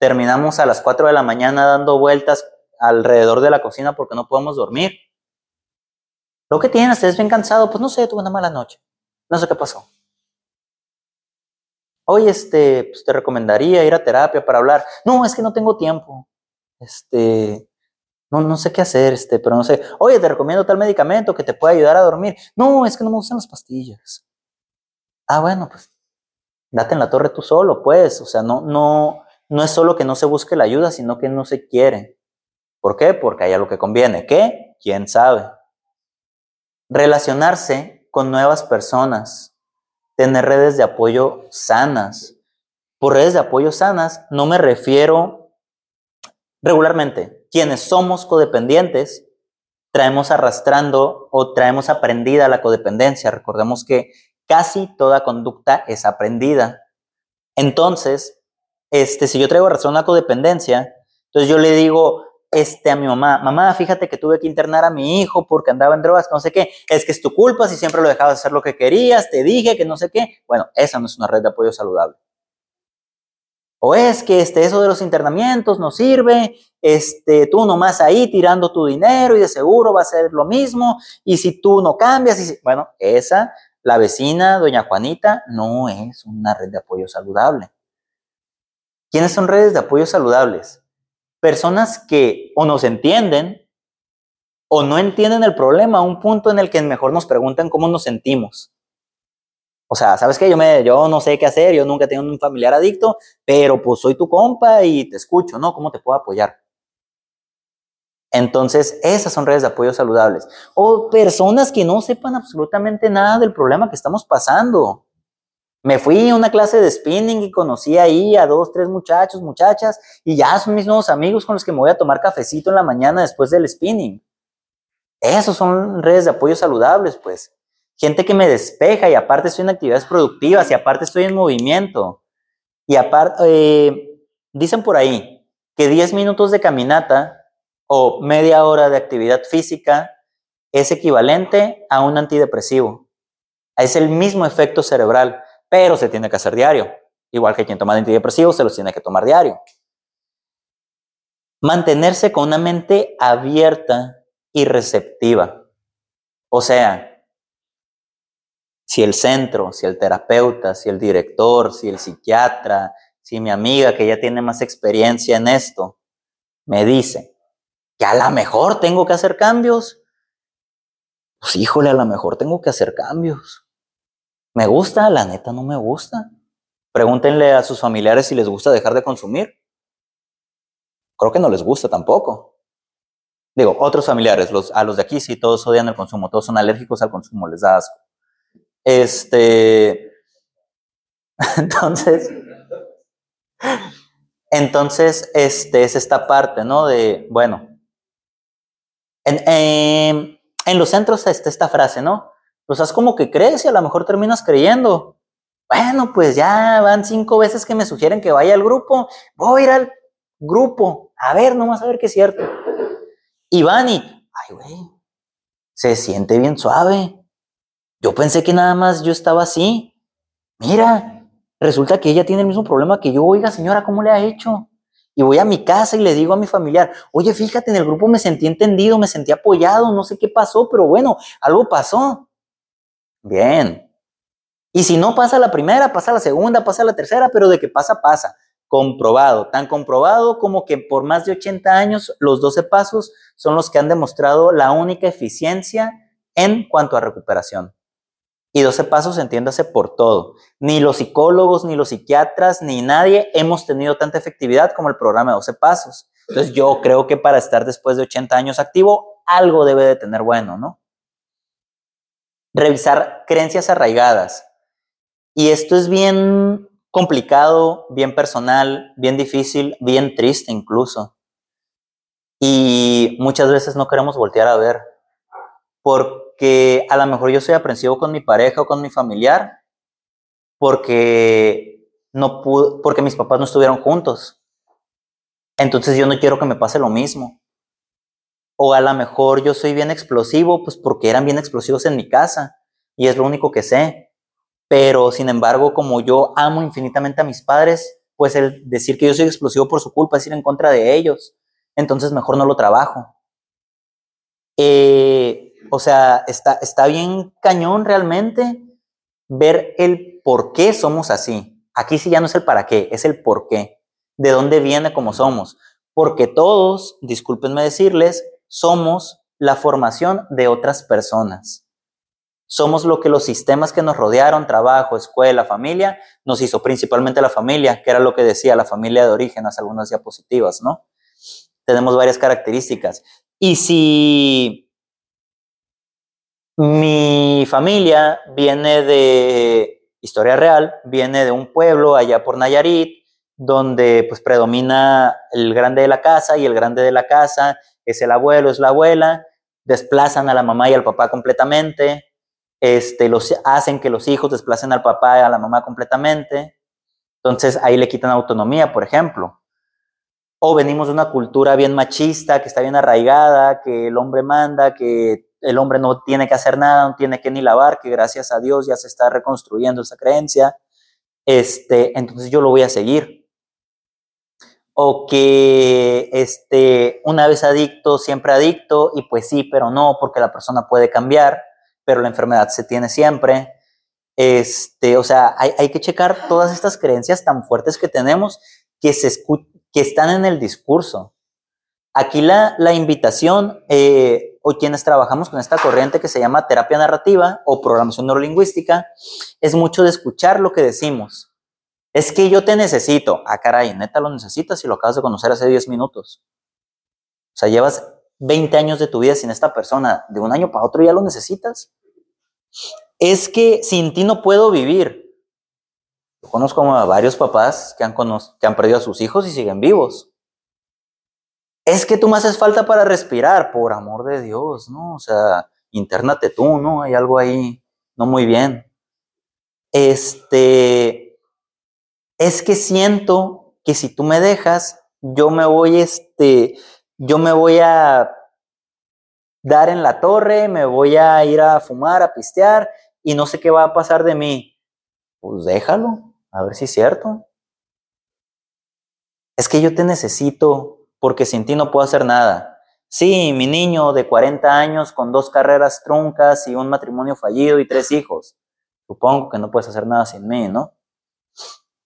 terminamos a las 4 de la mañana dando vueltas alrededor de la cocina porque no podemos dormir. Lo que tienes, es bien cansado, pues no sé, tuve una mala noche, no sé qué pasó. Oye, este, pues te recomendaría ir a terapia para hablar. No, es que no tengo tiempo. Este, no, no sé qué hacer, este, pero no sé. Oye, te recomiendo tal medicamento que te pueda ayudar a dormir. No, es que no me gustan las pastillas. Ah, bueno, pues date en la torre tú solo, pues. O sea, no, no, no es solo que no se busque la ayuda, sino que no se quiere. ¿Por qué? Porque hay algo que conviene. ¿Qué? ¿Quién sabe? Relacionarse con nuevas personas tener redes de apoyo sanas. Por redes de apoyo sanas no me refiero regularmente. Quienes somos codependientes traemos arrastrando o traemos aprendida la codependencia. Recordemos que casi toda conducta es aprendida. Entonces, este, si yo traigo razón a codependencia, entonces yo le digo, este, a mi mamá, mamá, fíjate que tuve que internar a mi hijo porque andaba en drogas, no sé qué, es que es tu culpa si siempre lo dejabas hacer lo que querías, te dije que no sé qué. Bueno, esa no es una red de apoyo saludable. O es que este, eso de los internamientos no sirve, este, tú nomás ahí tirando tu dinero y de seguro va a ser lo mismo, y si tú no cambias, bueno, esa, la vecina, doña Juanita, no es una red de apoyo saludable. ¿Quiénes son redes de apoyo saludables? Personas que o nos entienden o no entienden el problema a un punto en el que mejor nos preguntan cómo nos sentimos. O sea, ¿sabes qué? Yo, me, yo no sé qué hacer, yo nunca he tenido un familiar adicto, pero pues soy tu compa y te escucho, ¿no? ¿Cómo te puedo apoyar? Entonces, esas son redes de apoyo saludables. O personas que no sepan absolutamente nada del problema que estamos pasando. Me fui a una clase de spinning y conocí ahí a dos, tres muchachos, muchachas, y ya son mis nuevos amigos con los que me voy a tomar cafecito en la mañana después del spinning. Esos son redes de apoyo saludables, pues. Gente que me despeja y aparte estoy en actividades productivas y aparte estoy en movimiento. Y aparte, eh, dicen por ahí que 10 minutos de caminata o media hora de actividad física es equivalente a un antidepresivo. Es el mismo efecto cerebral pero se tiene que hacer diario. Igual que quien toma antidepresivos, se los tiene que tomar diario. Mantenerse con una mente abierta y receptiva. O sea, si el centro, si el terapeuta, si el director, si el psiquiatra, si mi amiga que ya tiene más experiencia en esto, me dice que a lo mejor tengo que hacer cambios, pues híjole, a lo mejor tengo que hacer cambios. ¿Me gusta? La neta no me gusta. Pregúntenle a sus familiares si les gusta dejar de consumir. Creo que no les gusta tampoco. Digo, otros familiares, los, a los de aquí sí, todos odian el consumo, todos son alérgicos al consumo, les da asco. Este, entonces, entonces, este es esta parte, ¿no? De, bueno, en, em, en los centros está esta frase, ¿no? Pues haz como que crees y a lo mejor terminas creyendo. Bueno, pues ya van cinco veces que me sugieren que vaya al grupo. Voy a ir al grupo. A ver, nomás a ver qué es cierto. Y van y, ay, güey, se siente bien suave. Yo pensé que nada más yo estaba así. Mira, resulta que ella tiene el mismo problema que yo. Oiga, señora, ¿cómo le ha hecho? Y voy a mi casa y le digo a mi familiar, oye, fíjate, en el grupo me sentí entendido, me sentí apoyado, no sé qué pasó, pero bueno, algo pasó. Bien. Y si no pasa la primera, pasa la segunda, pasa la tercera, pero de que pasa, pasa. Comprobado, tan comprobado como que por más de 80 años los 12 pasos son los que han demostrado la única eficiencia en cuanto a recuperación. Y 12 pasos entiéndase por todo. Ni los psicólogos, ni los psiquiatras, ni nadie hemos tenido tanta efectividad como el programa de 12 pasos. Entonces yo creo que para estar después de 80 años activo, algo debe de tener bueno, ¿no? Revisar creencias arraigadas. Y esto es bien complicado, bien personal, bien difícil, bien triste incluso. Y muchas veces no queremos voltear a ver. Por que a lo mejor yo soy aprensivo con mi pareja o con mi familiar porque no pude, porque mis papás no estuvieron juntos. Entonces yo no quiero que me pase lo mismo. O a lo mejor yo soy bien explosivo, pues porque eran bien explosivos en mi casa y es lo único que sé. Pero sin embargo, como yo amo infinitamente a mis padres, pues el decir que yo soy explosivo por su culpa es ir en contra de ellos. Entonces mejor no lo trabajo. Eh, o sea, está, está bien cañón realmente ver el por qué somos así. Aquí sí ya no es el para qué, es el por qué. De dónde viene como somos. Porque todos, discúlpenme decirles, somos la formación de otras personas. Somos lo que los sistemas que nos rodearon, trabajo, escuela, familia, nos hizo principalmente la familia, que era lo que decía la familia de origen, hace algunas diapositivas, ¿no? Tenemos varias características. Y si mi familia viene de historia real, viene de un pueblo allá por Nayarit, donde pues predomina el grande de la casa y el grande de la casa es el abuelo, es la abuela, desplazan a la mamá y al papá completamente, este, los, hacen que los hijos desplacen al papá y a la mamá completamente, entonces ahí le quitan autonomía, por ejemplo. O venimos de una cultura bien machista, que está bien arraigada, que el hombre manda, que el hombre no tiene que hacer nada, no tiene que ni lavar, que gracias a Dios ya se está reconstruyendo esa creencia, este, entonces yo lo voy a seguir. O que este, una vez adicto, siempre adicto, y pues sí, pero no, porque la persona puede cambiar, pero la enfermedad se tiene siempre. Este, o sea, hay, hay que checar todas estas creencias tan fuertes que tenemos que, se que están en el discurso. Aquí la, la invitación, eh, o quienes trabajamos con esta corriente que se llama terapia narrativa o programación neurolingüística, es mucho de escuchar lo que decimos. Es que yo te necesito. Ah, caray, neta lo necesitas y lo acabas de conocer hace 10 minutos. O sea, llevas 20 años de tu vida sin esta persona, de un año para otro ya lo necesitas. Es que sin ti no puedo vivir. Yo conozco a varios papás que han, que han perdido a sus hijos y siguen vivos es que tú me haces falta para respirar, por amor de Dios, ¿no? O sea, internate tú, ¿no? Hay algo ahí no muy bien. Este, es que siento que si tú me dejas, yo me voy, este, yo me voy a dar en la torre, me voy a ir a fumar, a pistear y no sé qué va a pasar de mí. Pues déjalo, a ver si es cierto. Es que yo te necesito, porque sin ti no puedo hacer nada. Sí, mi niño de 40 años con dos carreras truncas y un matrimonio fallido y tres hijos. Supongo que no puedes hacer nada sin mí, ¿no?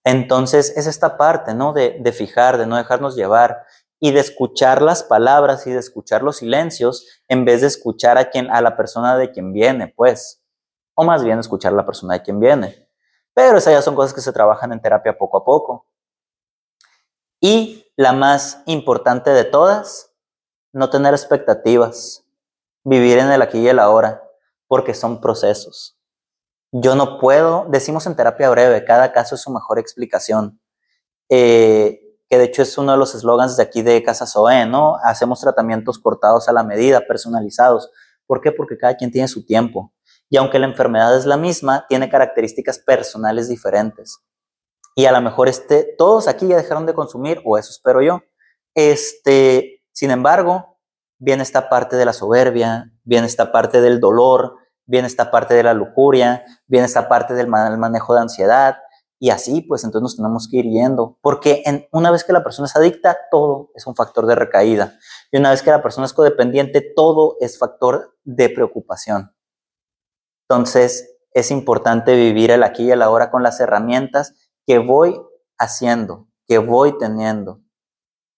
Entonces es esta parte, ¿no? De, de fijar, de no dejarnos llevar y de escuchar las palabras y de escuchar los silencios en vez de escuchar a quien a la persona de quien viene, pues, o más bien escuchar a la persona de quien viene. Pero esas ya son cosas que se trabajan en terapia poco a poco. Y la más importante de todas, no tener expectativas, vivir en el aquí y el ahora, porque son procesos. Yo no puedo, decimos en terapia breve, cada caso es su mejor explicación. Eh, que de hecho es uno de los eslogans de aquí de Casa Zoe, ¿no? Hacemos tratamientos cortados a la medida, personalizados. ¿Por qué? Porque cada quien tiene su tiempo. Y aunque la enfermedad es la misma, tiene características personales diferentes. Y a lo mejor este, todos aquí ya dejaron de consumir, o eso espero yo. Este, sin embargo, viene esta parte de la soberbia, viene esta parte del dolor, viene esta parte de la lujuria, viene esta parte del manejo de ansiedad, y así, pues entonces nos tenemos que ir yendo, porque en, una vez que la persona es adicta, todo es un factor de recaída. Y una vez que la persona es codependiente, todo es factor de preocupación. Entonces, es importante vivir el aquí y el ahora con las herramientas que voy haciendo, que voy teniendo.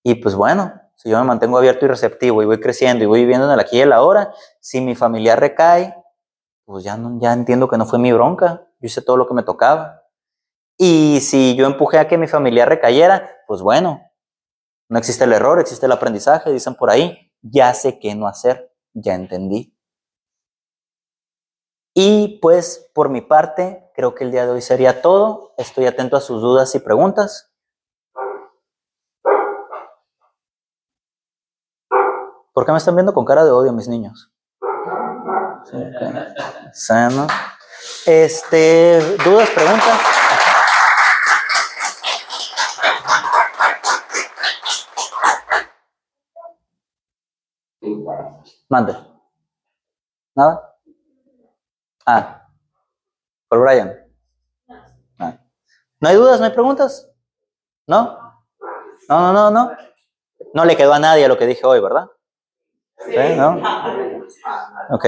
Y pues bueno, si yo me mantengo abierto y receptivo y voy creciendo y voy viviendo en el aquí y el ahora, si mi familia recae, pues ya, no, ya entiendo que no fue mi bronca, yo hice todo lo que me tocaba. Y si yo empujé a que mi familia recayera, pues bueno, no existe el error, existe el aprendizaje, dicen por ahí, ya sé qué no hacer, ya entendí. Y pues por mi parte, creo que el día de hoy sería todo. Estoy atento a sus dudas y preguntas. ¿Por qué me están viendo con cara de odio mis niños? Sano. Este, dudas, preguntas. Mande. ¿Nada? Ah. Por Brian. Ah. ¿No hay dudas? ¿No hay preguntas? ¿No? No, no, no, no. No le quedó a nadie lo que dije hoy, ¿verdad? Sí. ¿No? Ok.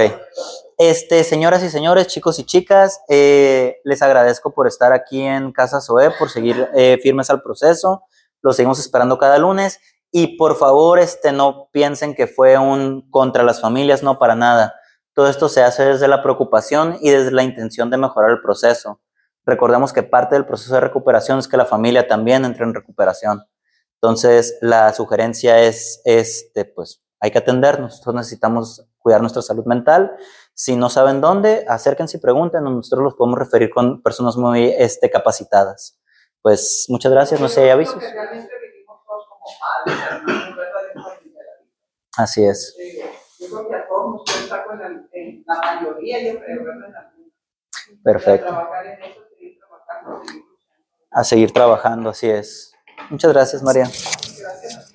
Este, señoras y señores, chicos y chicas, eh, les agradezco por estar aquí en Casa Soe, por seguir eh, firmes al proceso. Los seguimos esperando cada lunes. Y por favor, este, no piensen que fue un contra las familias, no para nada. Todo esto se hace desde la preocupación y desde la intención de mejorar el proceso. Recordemos que parte del proceso de recuperación es que la familia también entre en recuperación. Entonces, la sugerencia es, este, pues, hay que atendernos. Nosotros necesitamos cuidar nuestra salud mental. Si no saben dónde, acérquense y pregunten. Nosotros los podemos referir con personas muy este, capacitadas. Pues, muchas gracias. No sé, hay avisos. Así es. Creo, Perfecto. A seguir trabajando, así es. Muchas gracias, María. Gracias.